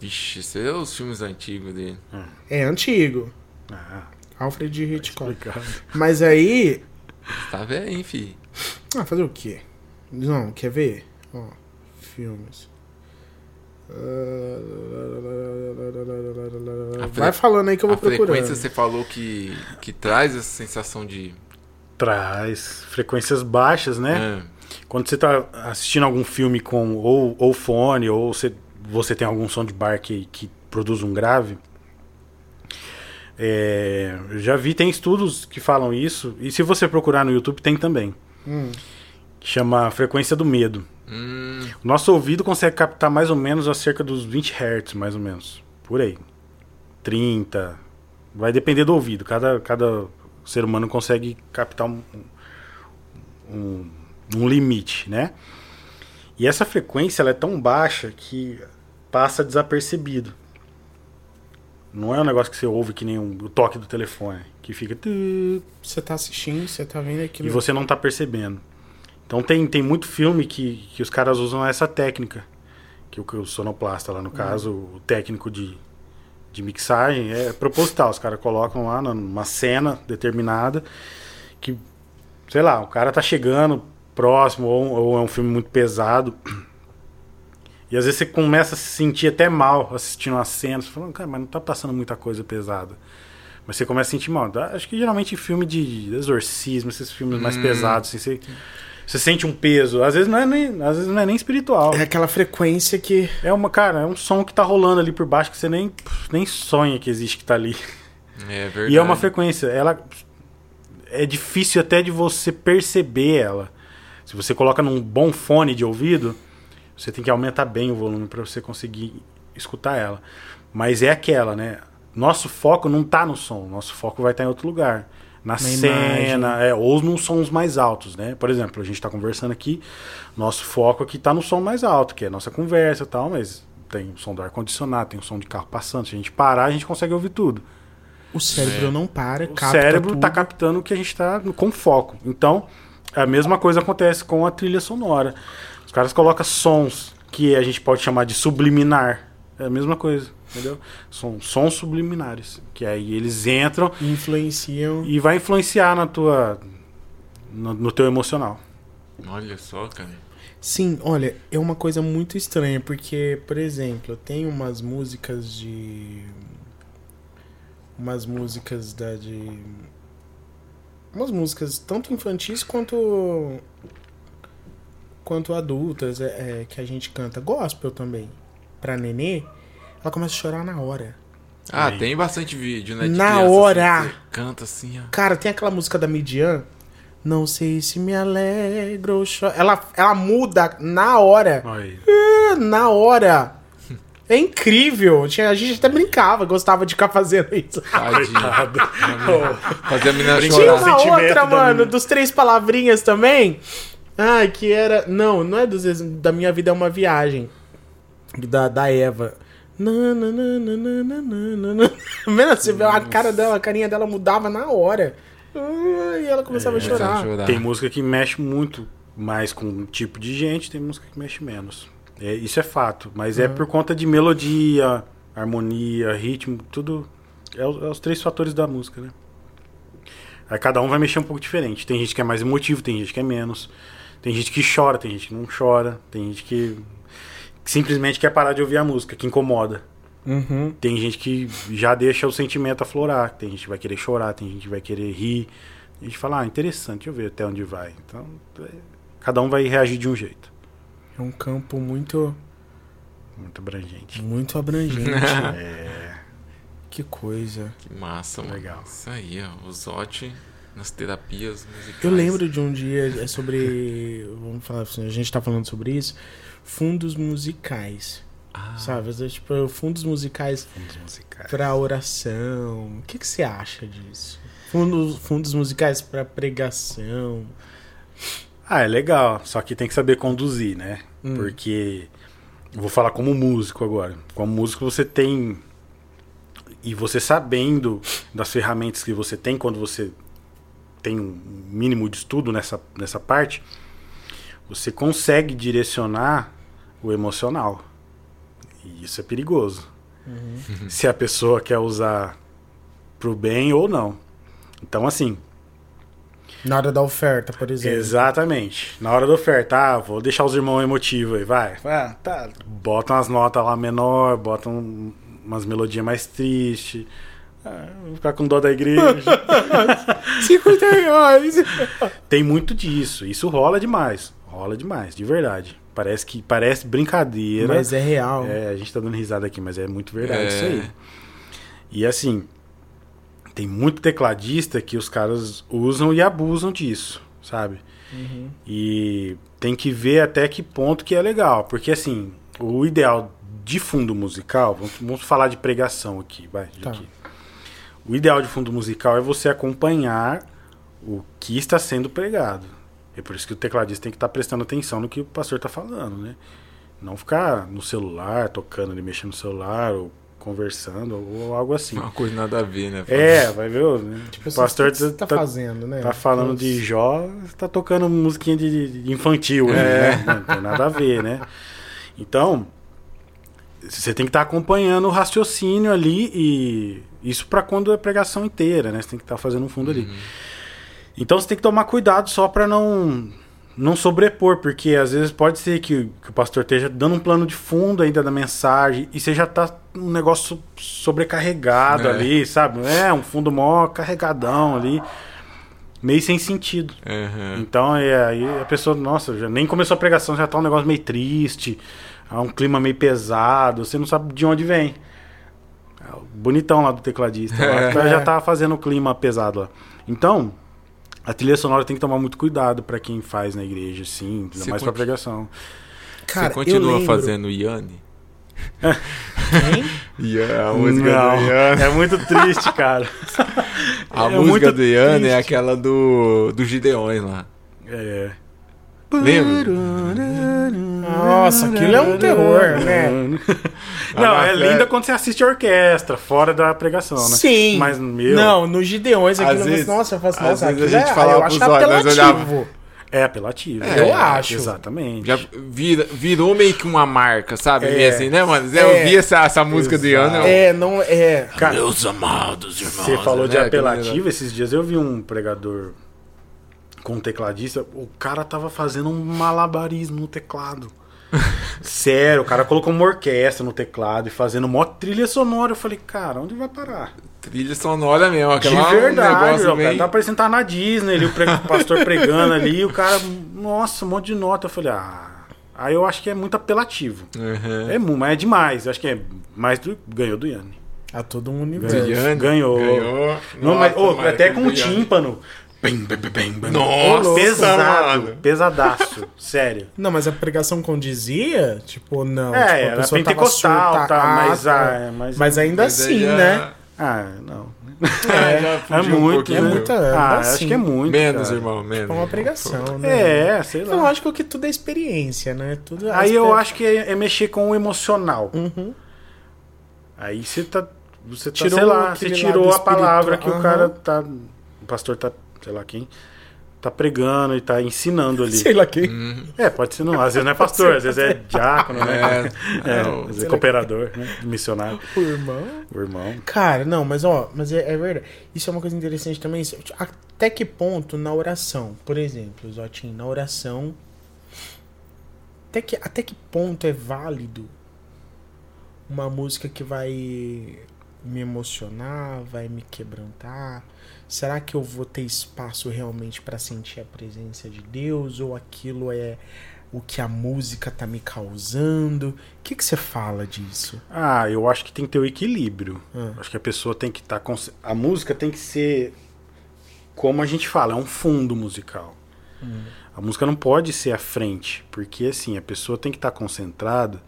Vixe, isso é os filmes antigos dele. É antigo. Ah, Alfred Hitchcock. explicado. Mas aí. Tá velho, hein, fi? Ah, fazer o quê? Não, quer ver? Ó, filmes. Vai falando aí que eu vou a procurando. frequência você falou que, que traz essa sensação de. Traz frequências baixas, né? É. Quando você tá assistindo algum filme com ou, ou fone, ou você, você tem algum som de bar que, que produz um grave. É, já vi, tem estudos que falam isso. E se você procurar no YouTube, tem também. Hum. Chama frequência do medo. Hum, O nosso ouvido consegue captar mais ou menos a cerca dos 20 Hz, mais ou menos. Por aí. 30. Vai depender do ouvido. Cada, cada ser humano consegue captar um, um, um limite, né? E essa frequência ela é tão baixa que passa desapercebido. Não é um negócio que você ouve que nem um, o toque do telefone, que fica. Você tá assistindo, você tá vendo aquilo. e você não tá percebendo. Então tem, tem muito filme que, que os caras usam essa técnica. Que o, que o sonoplasta lá no caso, o técnico de, de mixagem, é proposital. Os caras colocam lá numa cena determinada que, sei lá, o cara tá chegando próximo, ou, ou é um filme muito pesado. E às vezes você começa a se sentir até mal assistindo uma cena, você fala, cara, mas não tá passando muita coisa pesada. Mas você começa a sentir mal. Acho que geralmente filme de exorcismo, esses filmes mais Hum. pesados, assim, você, você sente um peso. Às vezes não é nem, às vezes não é nem espiritual. É aquela frequência que. É uma, cara, é um som que tá rolando ali por baixo que você nem, nem sonha que existe que tá ali. É verdade. (laughs) E é uma frequência, ela é difícil até de você perceber ela. Se você coloca num bom fone de ouvido, você tem que aumentar bem o volume para você conseguir escutar ela. Mas é aquela, né? Nosso foco não tá no som, nosso foco vai estar em outro lugar. Na, cena, é, ou nos sons mais altos, né? Por exemplo, a gente tá conversando aqui, nosso foco aqui tá no som mais alto, que é a nossa conversa e tal, mas tem o som do ar-condicionado, tem o som de carro passando. Se a gente parar, a gente consegue ouvir tudo. O cérebro não para, O capta cérebro tudo. tá captando o que a gente tá com foco. Então, a mesma coisa acontece com a trilha sonora. Os caras colocam sons que a gente pode chamar de subliminar. É a mesma coisa, entendeu? São sons subliminares. Que aí eles entram Influenciam. e vai influenciar na tua. no, no teu emocional. Olha só, cara. Sim, olha, é uma coisa muito estranha, porque, por exemplo, tem umas músicas de. Umas músicas da de. Umas músicas tanto infantis quanto. quanto adultas, é, é, que a gente canta. Gospel também. Pra nenê, ela começa a chorar na hora. Ah, Aí. tem bastante vídeo, né? de Na criança, hora. assim, canta assim, ó. Cara, tem aquela música da Midian. Não sei se me alegra ou choro. Ela, ela muda na hora. Ah, na hora. É incrível. Tinha- A gente até brincava, gostava de ficar fazendo isso. Tadinho. (laughs) Fazer a menina Tinha chorar. uma sentimento outra, mano, dos três palavrinhas também. Ai, que era. Não, não é dos da minha vida é uma viagem. Da, da Eva. Mano, você vê a cara dela, a carinha dela mudava na hora. E ela começava a Começava chorar. a chorar. Tem música que mexe muito mais com um tipo de gente, tem música que mexe menos. É, isso é fato. Mas é por conta de melodia, harmonia, ritmo, tudo. É, é os três fatores da música, né? Aí cada um vai mexer um pouco diferente. Tem gente que é mais emotivo, tem gente que é menos. Tem gente que chora, tem gente que não chora. Tem gente que simplesmente quer parar de ouvir a música, que incomoda. Uhum. Tem gente que já deixa o sentimento aflorar. Tem gente que vai querer chorar, tem gente que vai querer rir. A gente fala, ah, interessante, deixa eu ver até onde vai. Então, é, cada um vai reagir de um jeito. É um campo muito, Muito abrangente. muito abrangente. (laughs) É, que coisa. Que massa, mano. Legal. Isso aí, ó. O Zote nas terapias musicais. Eu lembro de um dia é sobre. Vamos falar assim, a gente tá falando sobre isso. Fundos musicais. Ah, Sabe? Às vezes, Tipo, fundos musicais fundos musicais. pra oração. O que, que você acha disso? Fundos, fundos musicais pra pregação. Ah, é legal. Só que tem que saber conduzir, né? Hum. Porque. Eu vou falar como músico agora. Como músico você tem. E você sabendo das ferramentas que você tem quando você tem um mínimo de estudo nessa, nessa parte, você consegue direcionar o emocional. E isso é perigoso. Se a pessoa quer usar pro bem ou não. Então, assim, Na hora da oferta, por exemplo. Exatamente. Na hora da oferta, ah, vou deixar os irmãos emotivos aí, vai. Ah, tá. Bota umas notas lá menor, bota um- umas melodias mais tristes. Ah, vou ficar com dó da igreja. (laughs) 50 reais. Tem muito disso. Isso rola demais. Rola demais, de verdade. Parece que parece brincadeira. Mas é real. É, a gente tá dando risada aqui, mas é muito verdade É. isso aí. E assim, tem muito tecladista que os caras usam e abusam disso, sabe? Uhum. E tem que ver até que ponto que é legal. Porque assim, o ideal de fundo musical, vamos, vamos falar de pregação aqui, vai. Tá. aqui. O ideal de fundo musical é você acompanhar o que está sendo pregado. É por isso que o tecladista tem que estar prestando atenção no que o pastor está falando, né? Não ficar no celular, tocando ali, mexendo no celular, ou conversando, ou algo assim. Uma coisa nada a ver, né? É, vai ver. Né? Tipo, o pastor o que você tá, tá, fazendo, né? tá falando de Jó, tá tocando musiquinha de, infantil, É. né? Não tem nada a ver, né? Então, você tem que estar acompanhando o raciocínio ali e isso para quando é pregação inteira, né? Você tem que estar fazendo um fundo ali. Então você tem que tomar cuidado só para não não sobrepor, porque às vezes pode ser que, que o pastor esteja dando um plano de fundo ainda da mensagem e você já tá um negócio sobrecarregado É. ali, sabe? É, um fundo mó carregadão ali, meio sem sentido. Aham. Então é, aí a pessoa, nossa, já nem começou a pregação, já tá um negócio meio triste, há um clima meio pesado, você não sabe de onde vem. É Bonitão lá do tecladista, lá, (laughs) já tá fazendo o clima pesado lá. Então, a trilha sonora tem que tomar muito cuidado pra quem faz na igreja, sim, ainda Você mais pra pregação. Cara, Você continua fazendo Yanni? Quem? (laughs) Ian, a música Não, do Yanni. é muito triste, cara. A é música do Yanni é aquela do, do Gideões lá. É. Lembra? Nossa, aquilo é um terror, né? (laughs) Não, é é. linda quando você assiste a orquestra, fora da pregação, né? Sim. Mas, meu... Não, no Gideões aquilo Às eu vezes- nossa, eu faço, às nossa, vezes a gente é, falava pros olhos, nós apelativo. É apelativo. Eu acho. Exatamente. Já vira- virou meio que uma marca, sabe? É. Meio assim, né, mano? Eu É. vi essa, essa música do Yanni. eu- É, não é. Cara, Meus amados irmãos. Você falou de né? apelativo, esses dias eu vi um pregador com um tecladista, o cara tava fazendo um malabarismo no teclado. (laughs) Sério, o cara colocou uma orquestra no teclado e fazendo mó trilha sonora. Eu falei, cara, onde vai parar? Trilha sonora mesmo. De Aquela verdade, um negócio ó, cara, bem... tá parecendo estar na Disney ali, o, pre- o pastor pregando ali, o cara, nossa, um monte de nota. Eu falei, ah. Aí eu acho que é muito apelativo. Uhum. É, mas é demais. Eu acho que é mais do. Ganhou do Yanni. A todo um Do universo. Yanni. Ganhou. Ganhou. Não, mas, Nossa, mas até aquele com Yanni. tímpano. Bem, bem, bem, bem, bem. Nossa, pesado, mano. pesadaço, sério. Não, mas a pregação condizia? Tipo, não. É, tipo, a era pessoa tava pentecostal, surta- tá, mas, ah, é, mas, Mas ainda Mas assim, já- né? ah, não. (laughs) É, É um muito, é né? viu? muita- é Ah, assim. acho que é muito. Menos, cara. irmão, menos. É uma pregação, né? É, sei É lá. lógico que tudo é experiência, né? Tudo Aí eu acho que é, é mexer com o emocional. Uhum. Aí você tá. Você tá, Tirou sei lá, você tirou a palavra que espiritual. o cara tá. O pastor tá, sei lá quem, tá pregando e tá ensinando ali. Sei lá quem. Uhum. É, pode ser não. Às vezes não é pastor, às vezes é diácono, né? É, É, é, às vezes é cooperador, né? Missionário. O irmão. O irmão. Cara, não, mas ó, mas é, é verdade. Isso é uma coisa interessante também. isso- Até que ponto na oração, por exemplo, Zotinho, na oração. Até que, até que ponto é válido uma música que vai me emocionar, vai me quebrantar? Será que eu vou ter espaço realmente para sentir a presença de Deus? Ou aquilo é o que a música tá me causando? O que, que você fala disso? Ah, eu acho que tem que ter o equilíbrio. Ah. Acho que a pessoa tem que estar. a música tem que ser. Como a gente fala, é um fundo musical. A música não pode ser a frente, porque assim, a pessoa tem que estar concentrada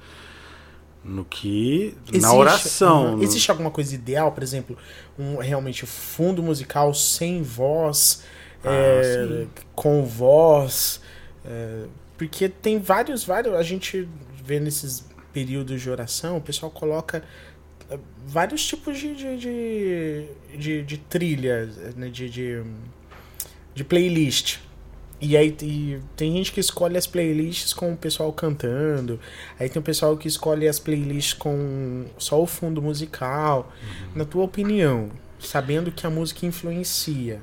no que. na Existe- oração. Uhum. no- Existe alguma coisa ideal, por exemplo, um realmente fundo musical sem voz, Ah, é, com voz, é, porque tem vários, vários, a gente vê nesses períodos de oração, o pessoal coloca é, vários tipos de, de, de, de, de trilhas, né, de, de, de playlist. E aí e tem gente que escolhe as playlists com o pessoal cantando. Aí tem o pessoal que escolhe as playlists com só o fundo musical. Na tua opinião, sabendo que a música influencia,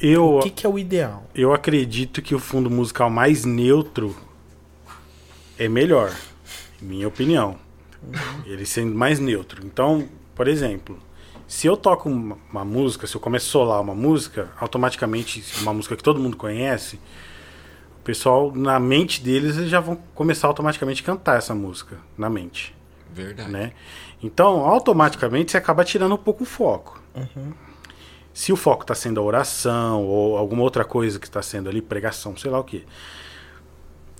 eu, o que, que é o ideal? eu acredito que o fundo musical mais neutro é melhor, minha opinião. Ele sendo mais neutro. Então, por exemplo, se eu toco uma, uma música, se eu começo a solar uma música, automaticamente, uma música que todo mundo conhece, o pessoal, na mente deles, eles já vão começar automaticamente a cantar essa música, na mente Verdade. né? Então, automaticamente você acaba tirando um pouco o foco. Se o foco está sendo a oração ou alguma outra coisa que está sendo ali, pregação, sei lá o que.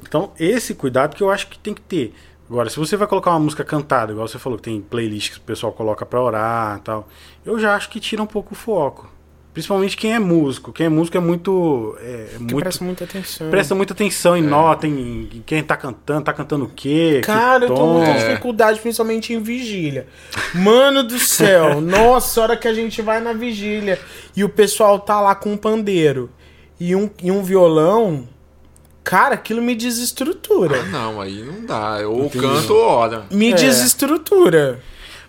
Então, esse cuidado que eu acho que tem que ter. Agora, se você vai colocar uma música cantada, igual você falou que tem playlist que o pessoal coloca para orar e tal, eu já acho que tira um pouco o foco. Principalmente quem é músico. Quem é músico é muito. É, Que muito presta muita atenção. presta muita atenção em nota, em, em quem tá cantando, tá cantando o quê. Cara, que eu tô com muita É. dificuldade, principalmente em vigília. Mano do céu, (laughs) nossa, a hora que a gente vai na vigília e o pessoal tá lá com um pandeiro e um, e um violão, cara, aquilo me desestrutura. Não, aí não dá. Ou Entendi. canto ou ora. Me É. desestrutura.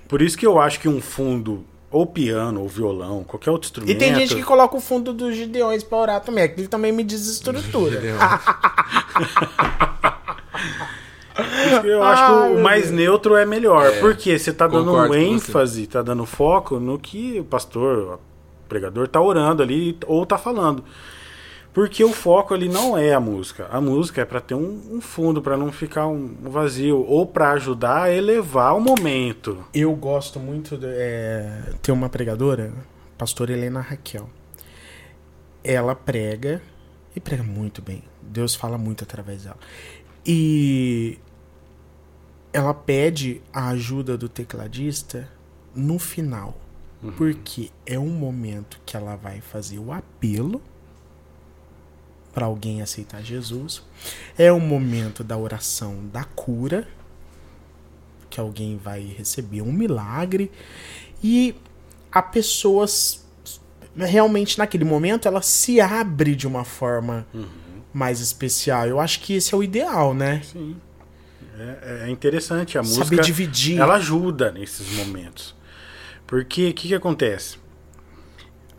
Por isso que eu acho que um fundo ou piano, ou violão, qualquer outro instrumento. E tem gente que coloca o fundo dos Gideões pra orar também. Aquilo também me desestrutura. (laughs) Eu acho Ah, que o mais Deus. neutro é melhor. É, porque você tá dando ênfase, tá dando foco no que o pastor, o pregador tá orando ali ou tá falando. Porque o foco ali não é a música. A música é pra ter um, um fundo, pra não ficar um vazio. Ou pra ajudar a elevar o momento. Eu gosto muito de é, ter uma pregadora, pastora Helena Raquel. Ela prega e prega muito bem. Deus fala muito através dela. E ela pede a ajuda do tecladista no final. Porque é um momento que ela vai fazer o apelo para alguém aceitar Jesus. É o momento da oração da cura, que alguém vai receber um milagre e a pessoa realmente naquele momento ela se abre de uma forma mais especial. Eu acho que esse é o ideal, né? Sim. É, é interessante. A Saber música. dividir. ela ajuda nesses momentos. Porque o que, que acontece?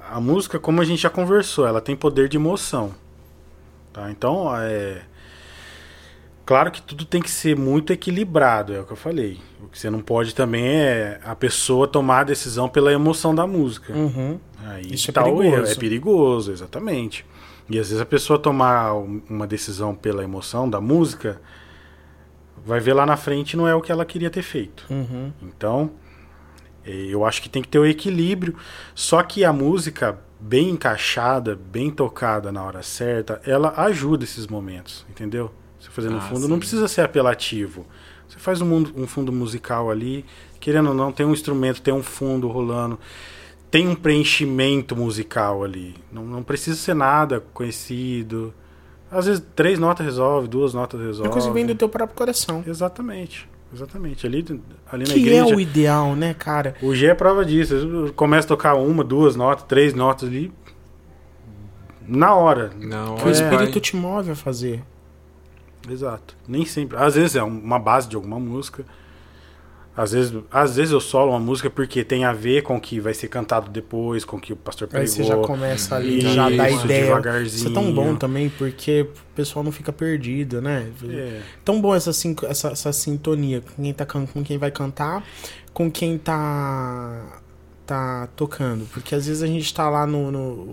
A música, como a gente já conversou, ela tem poder de emoção. Tá? Então, é. Claro que tudo tem que ser muito equilibrado, é o que eu falei. O que você não pode também é a pessoa tomar a decisão pela emoção da música. Uhum. Aí Isso é tá o perigoso. É perigoso, exatamente. E às vezes a pessoa tomar um- uma decisão pela emoção da música, vai ver lá na frente não é o que ela queria ter feito. Uhum. Então, eh, eu acho que tem que ter o equilíbrio. Só que a música bem encaixada, bem tocada na hora certa, ela ajuda esses momentos, entendeu? Você fazendo no Ah, fundo sim. não precisa ser apelativo. Você faz um, mundo- um fundo musical ali, querendo ou não, tem um instrumento, tem um fundo rolando, tem um preenchimento musical ali. Não, não precisa ser nada conhecido. Às vezes três notas resolve, duas notas É resolve. coisa que vem do teu próprio coração. Exatamente. Exatamente. Ali, ali na Que é igreja. o ideal, né, cara? O G é prova disso. Começa a tocar uma, duas notas, três notas ali. Na hora. Não, Que o é, espírito vai- te move a fazer. Exato. Nem sempre. Às vezes é uma base de alguma música. Às vezes, às vezes eu solo uma música porque tem a ver com o que vai ser cantado depois, com o que o pastor Aí pregou. você já começa ali, Isso, já dá ideia. devagarzinho. Isso é tão bom também, porque o pessoal não fica perdido, né? É. Tão bom essa, essa, essa sintonia com quem, tá, com quem vai cantar, com quem tá, tá tocando. Porque às vezes a gente tá lá no, no-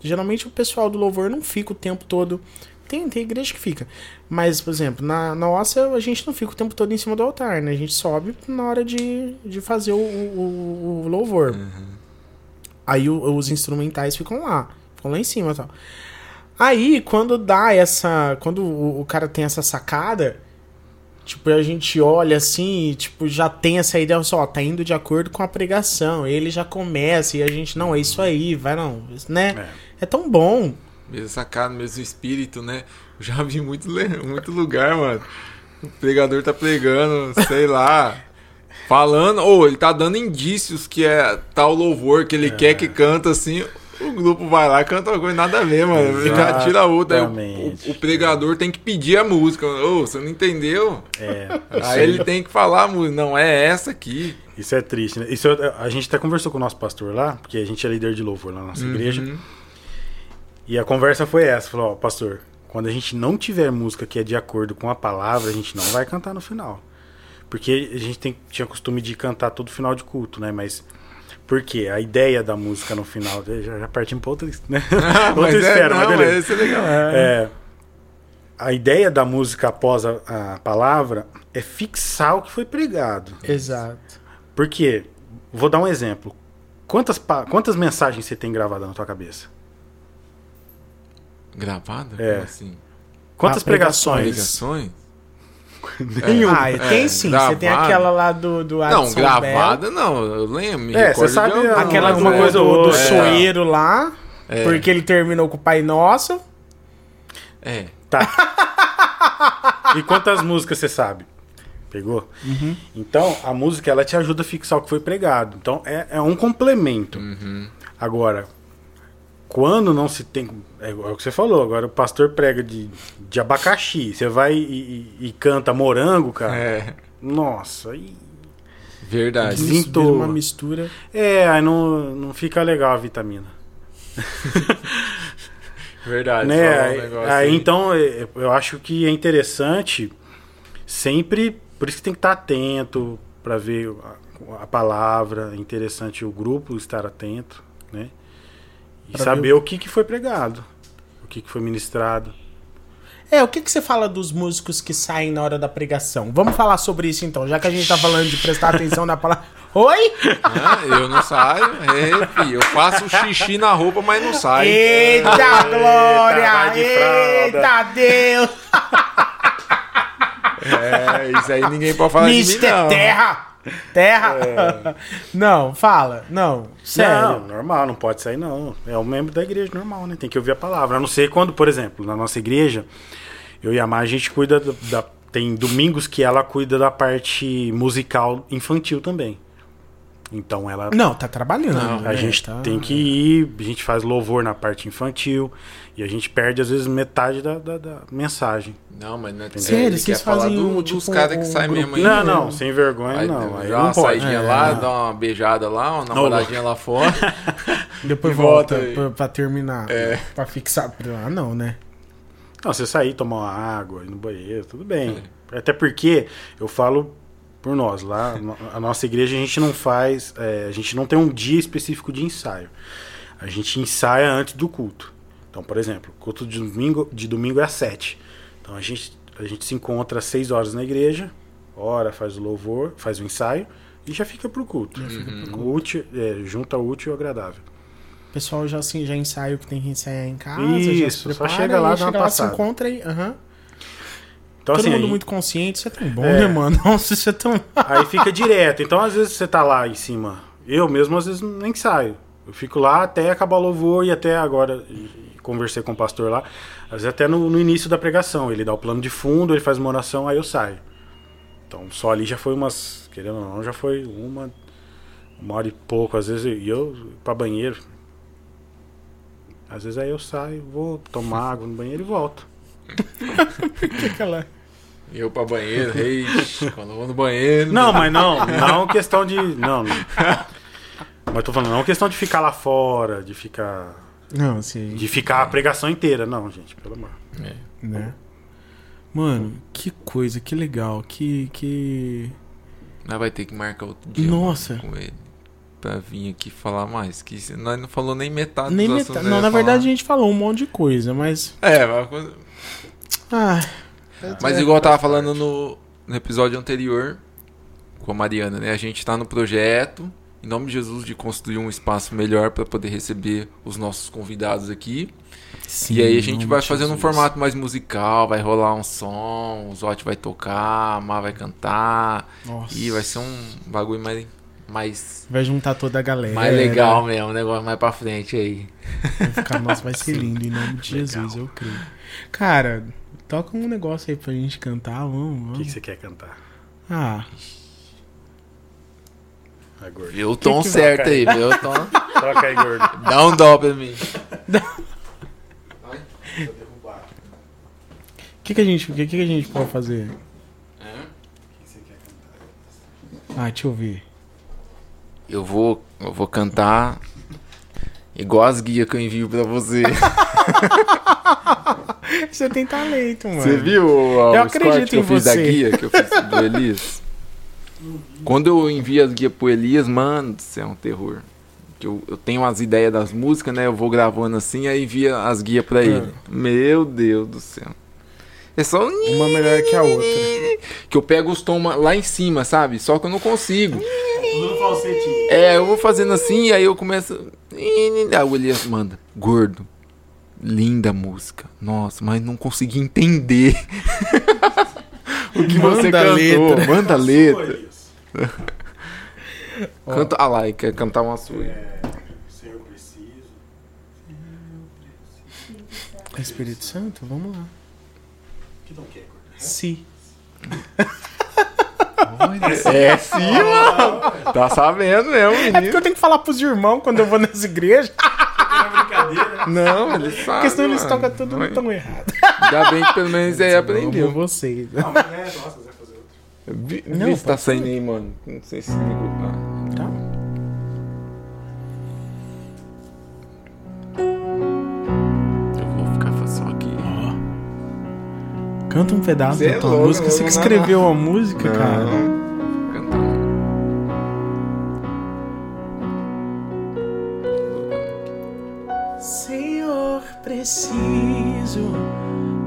Geralmente o pessoal do louvor não fica o tempo todo. Tem, tem igreja que fica. Mas, por exemplo, na na nossa a gente não fica o tempo todo em cima do altar, né? A gente sobe na hora de, de fazer o, o, o louvor. Aí o- os instrumentais ficam lá. Ficam lá em cima e tal. Aí, quando dá essa. Quando o, o cara tem essa sacada, tipo, a gente olha assim, e, tipo, já tem essa ideia, só, ó, tá indo de acordo com a pregação. Ele já começa e a gente, não, é isso aí, vai não, né? É, tão bom. Mesmo sacado, mesmo espírito, né? (laughs) Já vi muito, muito lugar, mano. O pregador tá pregando, sei lá. (laughs) Falando, ou ele tá dando indícios que é tal louvor que ele quer que canta assim. O grupo vai lá canta uma coisa nada a ver, mano. Ele já tira outra. Aí o- o, pregador tem que pedir a música. Ô, você não entendeu? É. (laughs) Aí ele tem que falar a música. Não, é essa aqui. Isso é triste, né? Isso é- a gente até conversou com o nosso pastor lá, porque a gente é líder de louvor lá na nossa igreja. E a conversa foi essa: falou, ó, pastor, quando a gente não tiver música que é de acordo com a palavra, a gente não vai cantar no final. Porque a gente tem, tinha costume de cantar todo final de culto, né? Mas. Por quê? A ideia da música no final. Já, já partimos pra outra, né? (laughs) (laughs) outra mas é, esfera, não, mas beleza. mas esse é legal. É, a ideia da música após a, a palavra é fixar o que foi pregado. Exato. Porque, vou dar um exemplo. Quantas, pa- quantas mensagens você tem gravada na tua cabeça? Gravada? É. Como assim? Quantas Ah, pregações. pregações? (laughs) Nenhuma. Ah, tem É, sim. Você tem aquela lá do, do Não, Adson gravada não, eu lembro. me É, recordo você sabe de Aquela Alguma do, coisa do, do outra. soeiro lá, É. porque ele terminou com o Pai Nosso. É. Tá. e quantas músicas você sabe? Pegou? Uhum. Então, a música ela te ajuda a fixar o que foi pregado. Então, é, é um complemento. Uhum. Agora, quando não se tem. É o que você falou, agora o pastor prega de, de abacaxi. Você vai e, e- e canta morango, cara. É. Nossa, aí. Verdade. Sinto- uma mistura. É, aí não, não fica legal a vitamina. (laughs) Verdade. né? um aí, aí. então é, eu acho que é interessante sempre, por isso que tem que estar atento para ver a, a palavra, é interessante o grupo estar atento, né? E saber ver o que, que foi pregado, o que, que foi ministrado. É, o que, que você fala dos músicos que saem na hora da pregação? Vamos falar sobre isso então, já que a gente tá falando de prestar atenção na palavra. (laughs) Oi? Ah, eu não saio. É, filho, eu faço xixi na roupa, mas não saio. Eita glória! Eita Deus! É, isso aí ninguém pode falar de mim, Mister não. Terra! Terra! (laughs) Não, fala. Não, sério. Não, normal, não pode sair não. É um membro da igreja normal, né? Tem que ouvir a palavra. A não ser quando, por exemplo, na nossa igreja, eu e a Mar, a gente cuida da, da- Tem domingos que ela cuida da parte musical infantil também. Então ela. Não, tá trabalhando. Não, né? A gente Tá- tem que ir, a gente faz louvor na parte infantil e a gente perde às vezes metade da, da- da mensagem. Não, mas não é Sério, ele vocês quer falar fazem do- um, dos tipo, caras que um saem mesmo aí. Não, não, sem vergonha Aí, não. Aí dá não uma pode. saidinha É. lá, dá uma beijada lá, uma namoradinha lá fora. (laughs) Depois E volta, volta pra, pra terminar. É. Pra fixar. Ah, não, né? Não, você sair, tomar uma água, ir no banheiro, tudo bem. Até porque eu falo por nós, lá, a nossa igreja a gente não faz, é, a gente não tem um dia específico de ensaio. A gente ensaia antes do culto. Então, por exemplo, o culto de domingo, de domingo é às sete. Então a gente, a gente se encontra às seis horas na igreja, ora, faz o louvor, faz o ensaio e já fica pro culto. O útil, é, junta o útil e o agradável. O pessoal já, assim, já ensaia o que tem que ensaiar em casa. já Isso, se só prepara, chega lá, e dá chega uma lá, se passada. encontra aí. aham. Então, Todo assim, mundo aí- muito consciente, isso é tão bom, É. né, mano? (laughs) Nossa, isso é tão. Aí fica direto. Então, às vezes, você tá lá em cima. Eu mesmo, às vezes, nem saio. Eu fico lá até acabar o louvor e até agora. conversei com o pastor lá. Às vezes, até no, no início da pregação. Ele dá o plano de fundo, ele faz uma oração, aí eu saio. Então, só ali já foi umas. Querendo ou não, já foi uma. Uma hora e pouco. Às vezes, e eu pra banheiro. Às vezes, aí eu saio, vou tomar água no banheiro e volto. (laughs) que aquela... Eu pra banheiro, rei. (laughs) Quando eu vou no banheiro. Não, mas não, não questão de. Não. não. (laughs) Mas tô falando, não questão de ficar lá fora, de ficar. Não, assim. De ficar a pregação inteira. Não, gente, pelo amor. É. Né? Mano, que coisa, que legal, que. que... Nós vai ter que marcar outro dia. Nossa. Com ele. Pra vir aqui falar mais. Que nós não falou nem metade Nem metade. Não, na ia verdade a falar. gente falou um monte de coisa, mas. É, mas quando- Mas igual eu tava falando no, no episódio anterior com a Mariana, né? A gente tá no projeto, em nome de Jesus, de construir um espaço melhor para poder receber os nossos convidados aqui. sim, e aí a gente vai fazendo um Jesus. formato mais musical, vai rolar um som, o Zote vai tocar, a Má vai cantar. Nossa. E vai ser um bagulho mais, mais, Vai juntar toda a galera. mais legal mesmo, um negócio mais pra frente aí. Vai ficar, nossa, vai ser (laughs) lindo em nome de Jesus, eu creio. Cara, toca um negócio aí pra gente cantar, vamos, O vamos. que, que você quer cantar? Ah, gordo. Vê o tom que- certo aí, vê o tom. (laughs) Toca aí, gordo. Dá um dó pra mim. o que, que a gente, o que, que a gente pode fazer? Ah, deixa eu ver. Eu vou, eu vou cantar igual as guias que eu envio pra você. (laughs) Você tem talento, mano. Você viu o, Eu acredito que eu em fiz da você. guia, que eu fiz do (laughs) Elias? Quando eu envio as guias pro Elias, mano, isso é um terror. Eu, eu tenho as ideias das músicas, né? Eu vou gravando assim, aí envia as guias pra ele. Meu Deus do céu. É só um Uma melhor que a outra. (laughs) que eu pego os tons lá em cima, sabe? Só que eu não consigo. Tudo no falsetinho. É, eu vou fazendo assim, aí eu começo. Aí o Elias manda, gordo. Linda música. Nossa, mas não consegui entender (laughs) o que você Manda a cantou. letra. Manda a letra. (laughs) Canta. Ah lá, e quer cantar uma sua. É, se eu preciso. Espírito Santo, vamos lá. Que não quer, gordo? (laughs) Si. É sim, mano. Tá sabendo mesmo, É porque menino. eu tenho que falar pros irmãos quando eu vou nas igrejas, (laughs) É brincadeira. Não, ele sabe. porque senão eles tocam tudo Não, tão errado. Ainda bem que pelo menos (laughs) aí aprendeu. vocês. Não, mas é, nossa, você vai fazer outro. Vi, Não, tá saindo aí, mano. Não sei se ligou. Ah. Tá. Canta um pedaço Cê da é tua louco, música. Você que escreveu a música, cara. Não. Cantar não. Senhor, preciso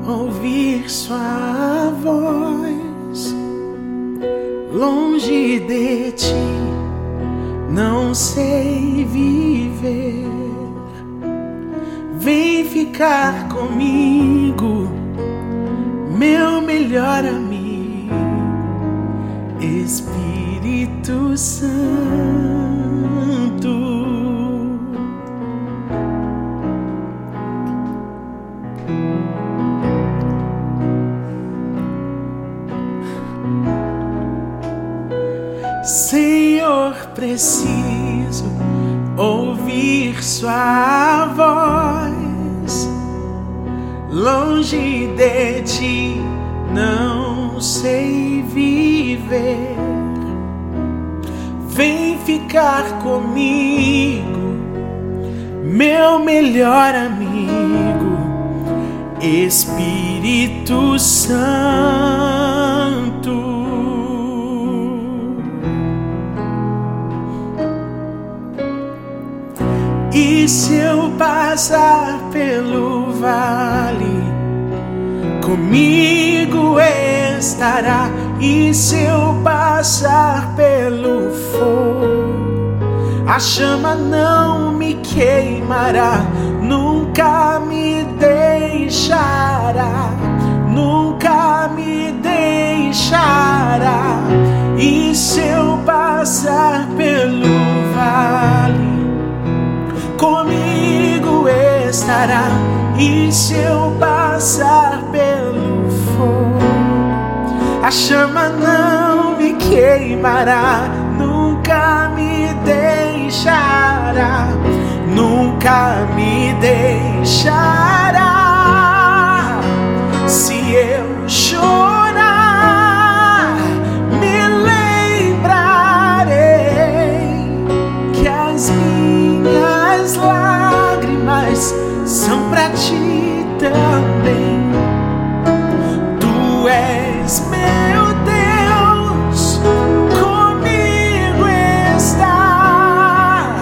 ouvir sua voz. Longe de ti, não sei viver. Vem ficar comigo, meu melhor amigo, Espírito Santo. Senhor, preciso ouvir Sua voz. Longe de ti, não sei viver. Vem ficar comigo, meu melhor amigo, Espírito Santo. E se eu passar pelo vale, comigo estará. E se eu passar pelo fogo, a chama não me queimará, nunca me deixará, nunca me deixará. E se eu passar pelo vale, comigo estará. E se eu passar pelo fogo, a chama não me queimará, nunca me deixará, nunca me deixará. Pra ti também. Tu és meu Deus, comigo está,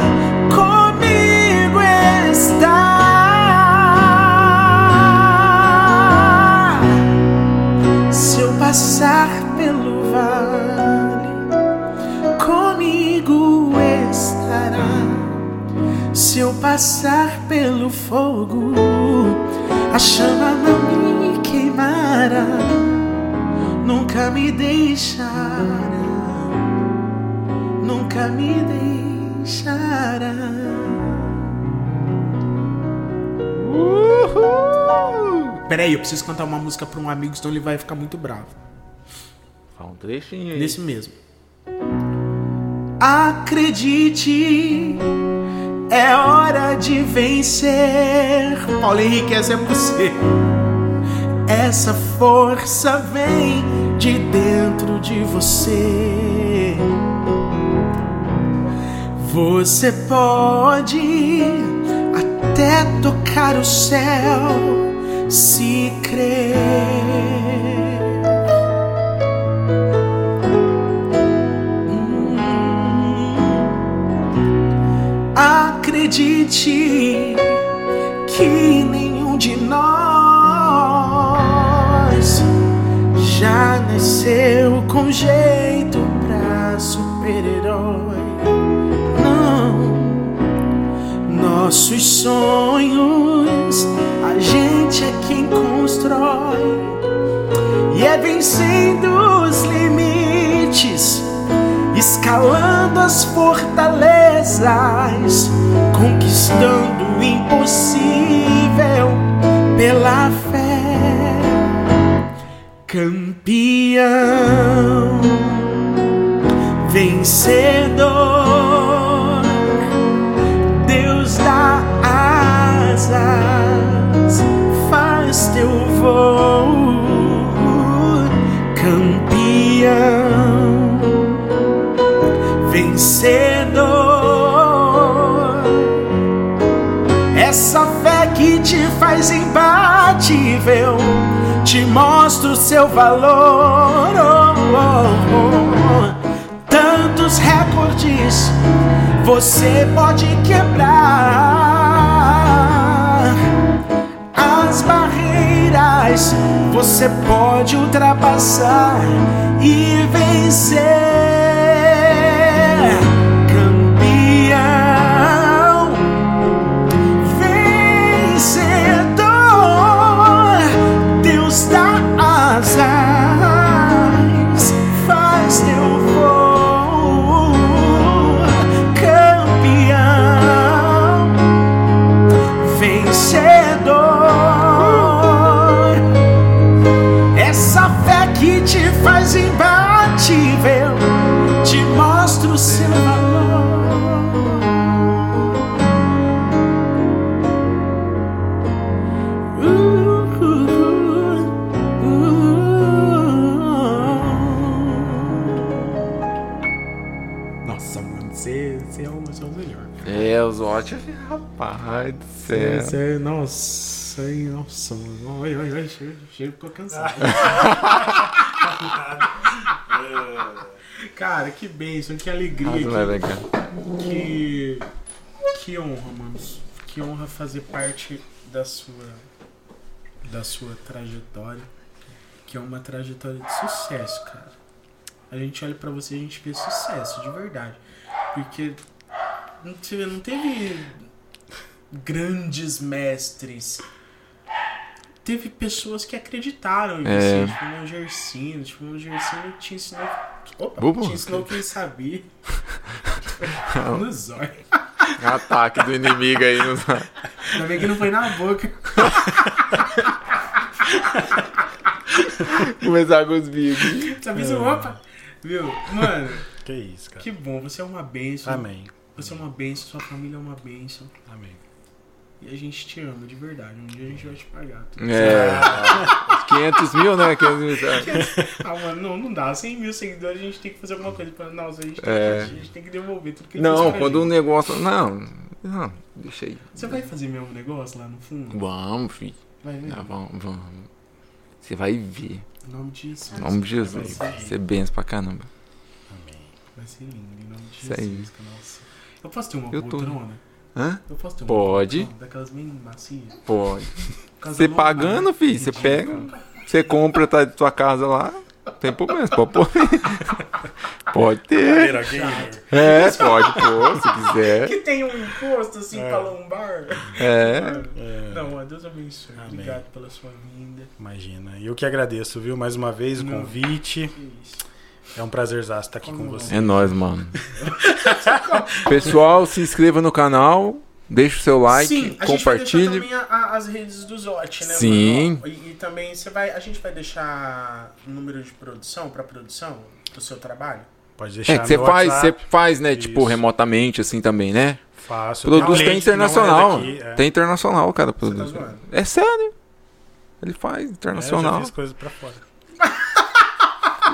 comigo está. Se eu passar pelo vale, comigo estará. Se eu passar pelo fogo, a chama não me queimará, nunca me deixará, nunca me deixará. Peraí, eu preciso cantar uma música pra um amigo, senão ele vai ficar muito bravo. Fala um trechinho aí. Nesse mesmo. Acredite, é hora de vencer. Paulo Henrique, essa é você. Essa força vem de dentro de você. Você pode até tocar o céu se crer. Acredite que nenhum de nós já nasceu com jeito pra super-herói. Não, nossos sonhos a gente é quem constrói. E é vencendo os limites, escalando as fortalezas, proezas, conquistando o impossível pela fé. Campeão, vencedor, Deus dá asas, faz teu voo. Campeão, vencedor faz imbatível, te mostra o seu valor. Oh, oh, oh. Tantos recordes você pode quebrar. As barreiras você pode ultrapassar e vencer. Rapaz do céu. Você, nossa, ai, nossa, mano. Oi, oi, oi, chego, chego, tô cansado. (laughs) Cara, que bênção, que alegria, Ah, não é que, legal. que, que honra, mano. Que honra fazer parte da sua, da sua trajetória, que é uma trajetória de sucesso, cara. A gente olha pra você e a gente vê sucesso, de verdade. Porque não teve, não teve grandes mestres. Teve pessoas que acreditaram em É. você, tipo o Gersino, tipo o Gersino te ensinou, opa, Bubu. te ensinou o que ele sabia. no zóio. Ataque do inimigo aí. No... Ainda bem que não foi na boca. Começar com os bicos. Só fiz um opa. Viu? Mano, Que isso, cara. que bom. Você é uma bênção. Amém. Você é uma bênção, sua família é uma bênção. Amém. E a gente te ama, de verdade. Um dia a gente vai te pagar. É. (laughs) 500 mil, né? 500 mil. Ah, mano, não, não dá. 100 mil seguidores, a gente tem que fazer alguma coisa. Pra... Nossa, a gente tem, É. que, a gente tem que devolver tudo que Não, pra quando o gente. negócio. Não, não, deixa aí. Você vai fazer mesmo negócio lá no fundo? Vamos, filho. Vai ver. Ah, vamos, vamos. Você vai ver. Em nome de Jesus. Em nome de Jesus. Vai ser, Você é benção pra caramba. Amém. vai ser lindo, em nome de Isso aí. Jesus. Nossa. Eu posso ter uma Eu tô-? Hã? Eu posso ter uma Pode. Daquelas bem macias? Pode. Você pagando, filho, você pega. Você compra, tá de sua casa lá. Não tem problema, você pode pôr. (laughs) Pode ter. É, pode pôr, se quiser. Que tem um imposto assim É. pra lombar. É. É, Não, mano, Deus abençoe. Amém. Obrigado pela sua vinda. imagina. E eu que agradeço, viu? Mais uma vez o convite. Que isso. É um prazerzaço estar aqui com você. É nóis, mano. (laughs) Pessoal, se inscreva no canal, deixa o seu like, Sim, a gente vai compartilhe. deixar também a- a- as redes do Zote, né? Sim. mano? E, e também você vai, a gente vai deixar o número de produção pra produção do seu trabalho? Pode deixar É que você faz, você faz, né, tipo, Isso. remotamente, assim também, né? Faço. Produz tem é internacional. daqui, é. Tem internacional, cara. Tá Produz. zoando? É sério. Ele faz É, eu internacional. já fiz coisas pra fora. (laughs)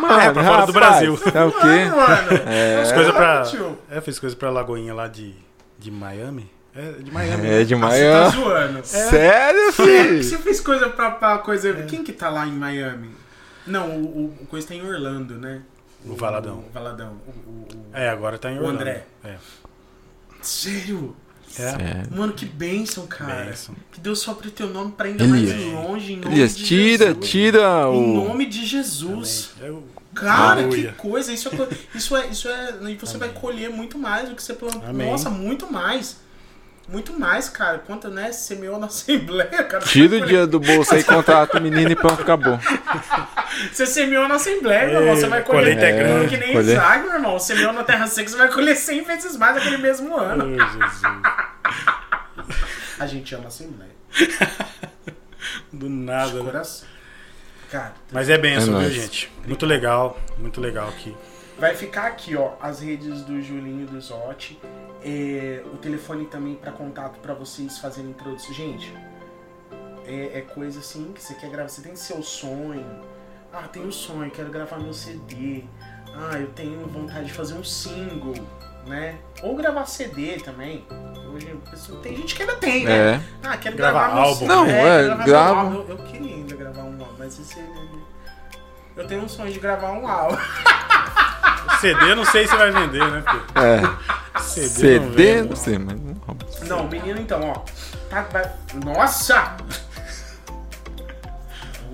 Mano, É, pra fora do Brasil. É o quê? Mano, É, Fiz coisa pra. É, fiz coisa pra Lagoinha lá de, de Miami. É, de Miami. é né? de você tá zoando. Sério, Você filho? fez coisa pra, pra coisa. É. Quem que tá lá em Miami? Não, o, o, o coisa tá em Orlando, né? O Valadão. O Valadão. O, o, o- É, agora tá em O Orlando. André. É. Sério? É. Sério. Mano, que bênção, cara. Bênção. Que Deus sopre teu nome pra ainda Elias. mais longe, em nome Elias, de tira, Jesus. tira Em o. nome de Jesus. Amém. Eu- Cara, Aleluia. que coisa. Isso é, (laughs) isso é. Isso é. E você vai colher muito mais do que você plantou. Amém. Nossa, muito mais. Muito mais, cara. Quanto, né? Semeou na (laughs) Assembleia, cara. Tira o dia do bolso aí, contrata o menino e pronto, acabou. (laughs) Você semeou na Assembleia, meu irmão. Você vai colher. é grande. Que nem colher. Isaac, meu irmão. Semeou na Terra Seca, você vai colher 100 vezes mais naquele mesmo Oh, ano. Jesus. A gente ama a Assembleia. Do De nada, né? coração. Cara, Mas é benção, É viu, gente? Muito legal. Muito legal aqui. Vai ficar aqui, ó, as redes do Julinho e do Zotti. É, o telefone também para contato para vocês fazerem produção. Gente, é, é coisa assim que você quer gravar. Você tem seu sonho. Ah, tenho um sonho, quero gravar meu CD. Ah, eu tenho vontade de fazer um single, né? Ou gravar CD também. Hoje, tem gente que ainda tem, né? É. quero Gravar gravar, álbum. Não, é, é, grava. Eu, eu queria ainda gravar um álbum, mas esse. Eu tenho um sonho de gravar um álbum. (laughs) CD eu não sei se vai vender, né? Porque É. CD, não CD, vende. não sei, mas. não. Não, menino então, ó. Tá, vai- Nossa! Vai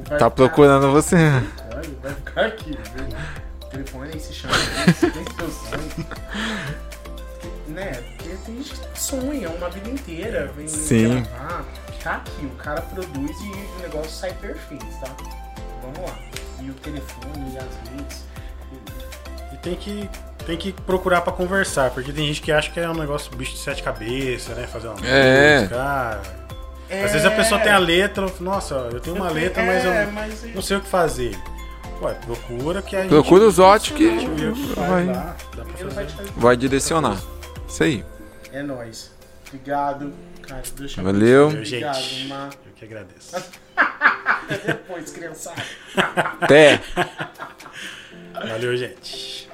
Tá ficar- procurando você. Vai, vai ficar aqui, viu? Telefone aí se chama isso, tem seu sonho. Né? Porque tem gente que sonha uma vida inteira, vem Sim. gravar. Tá aqui, o cara produz e o negócio sai perfeito, tá? Vamos lá. E o telefone e as redes. E tem que, tem que procurar pra conversar, porque tem gente que acha que é um negócio bicho de sete cabeças, né? Fazer uma É. música. ah. Às vezes a pessoa tem a letra, nossa, eu tenho uma letra, mas É, eu mas não sei o que fazer. Ué, procura que a gente. Procura os Zote que gente vai, lá. Vai direcionar. Isso aí. É nóis. Obrigado. Cara, deixa eu Valeu. Valeu, Obrigado, gente. Ma. Eu que agradeço. Até (laughs) depois, criançada. Até! Valeu, gente.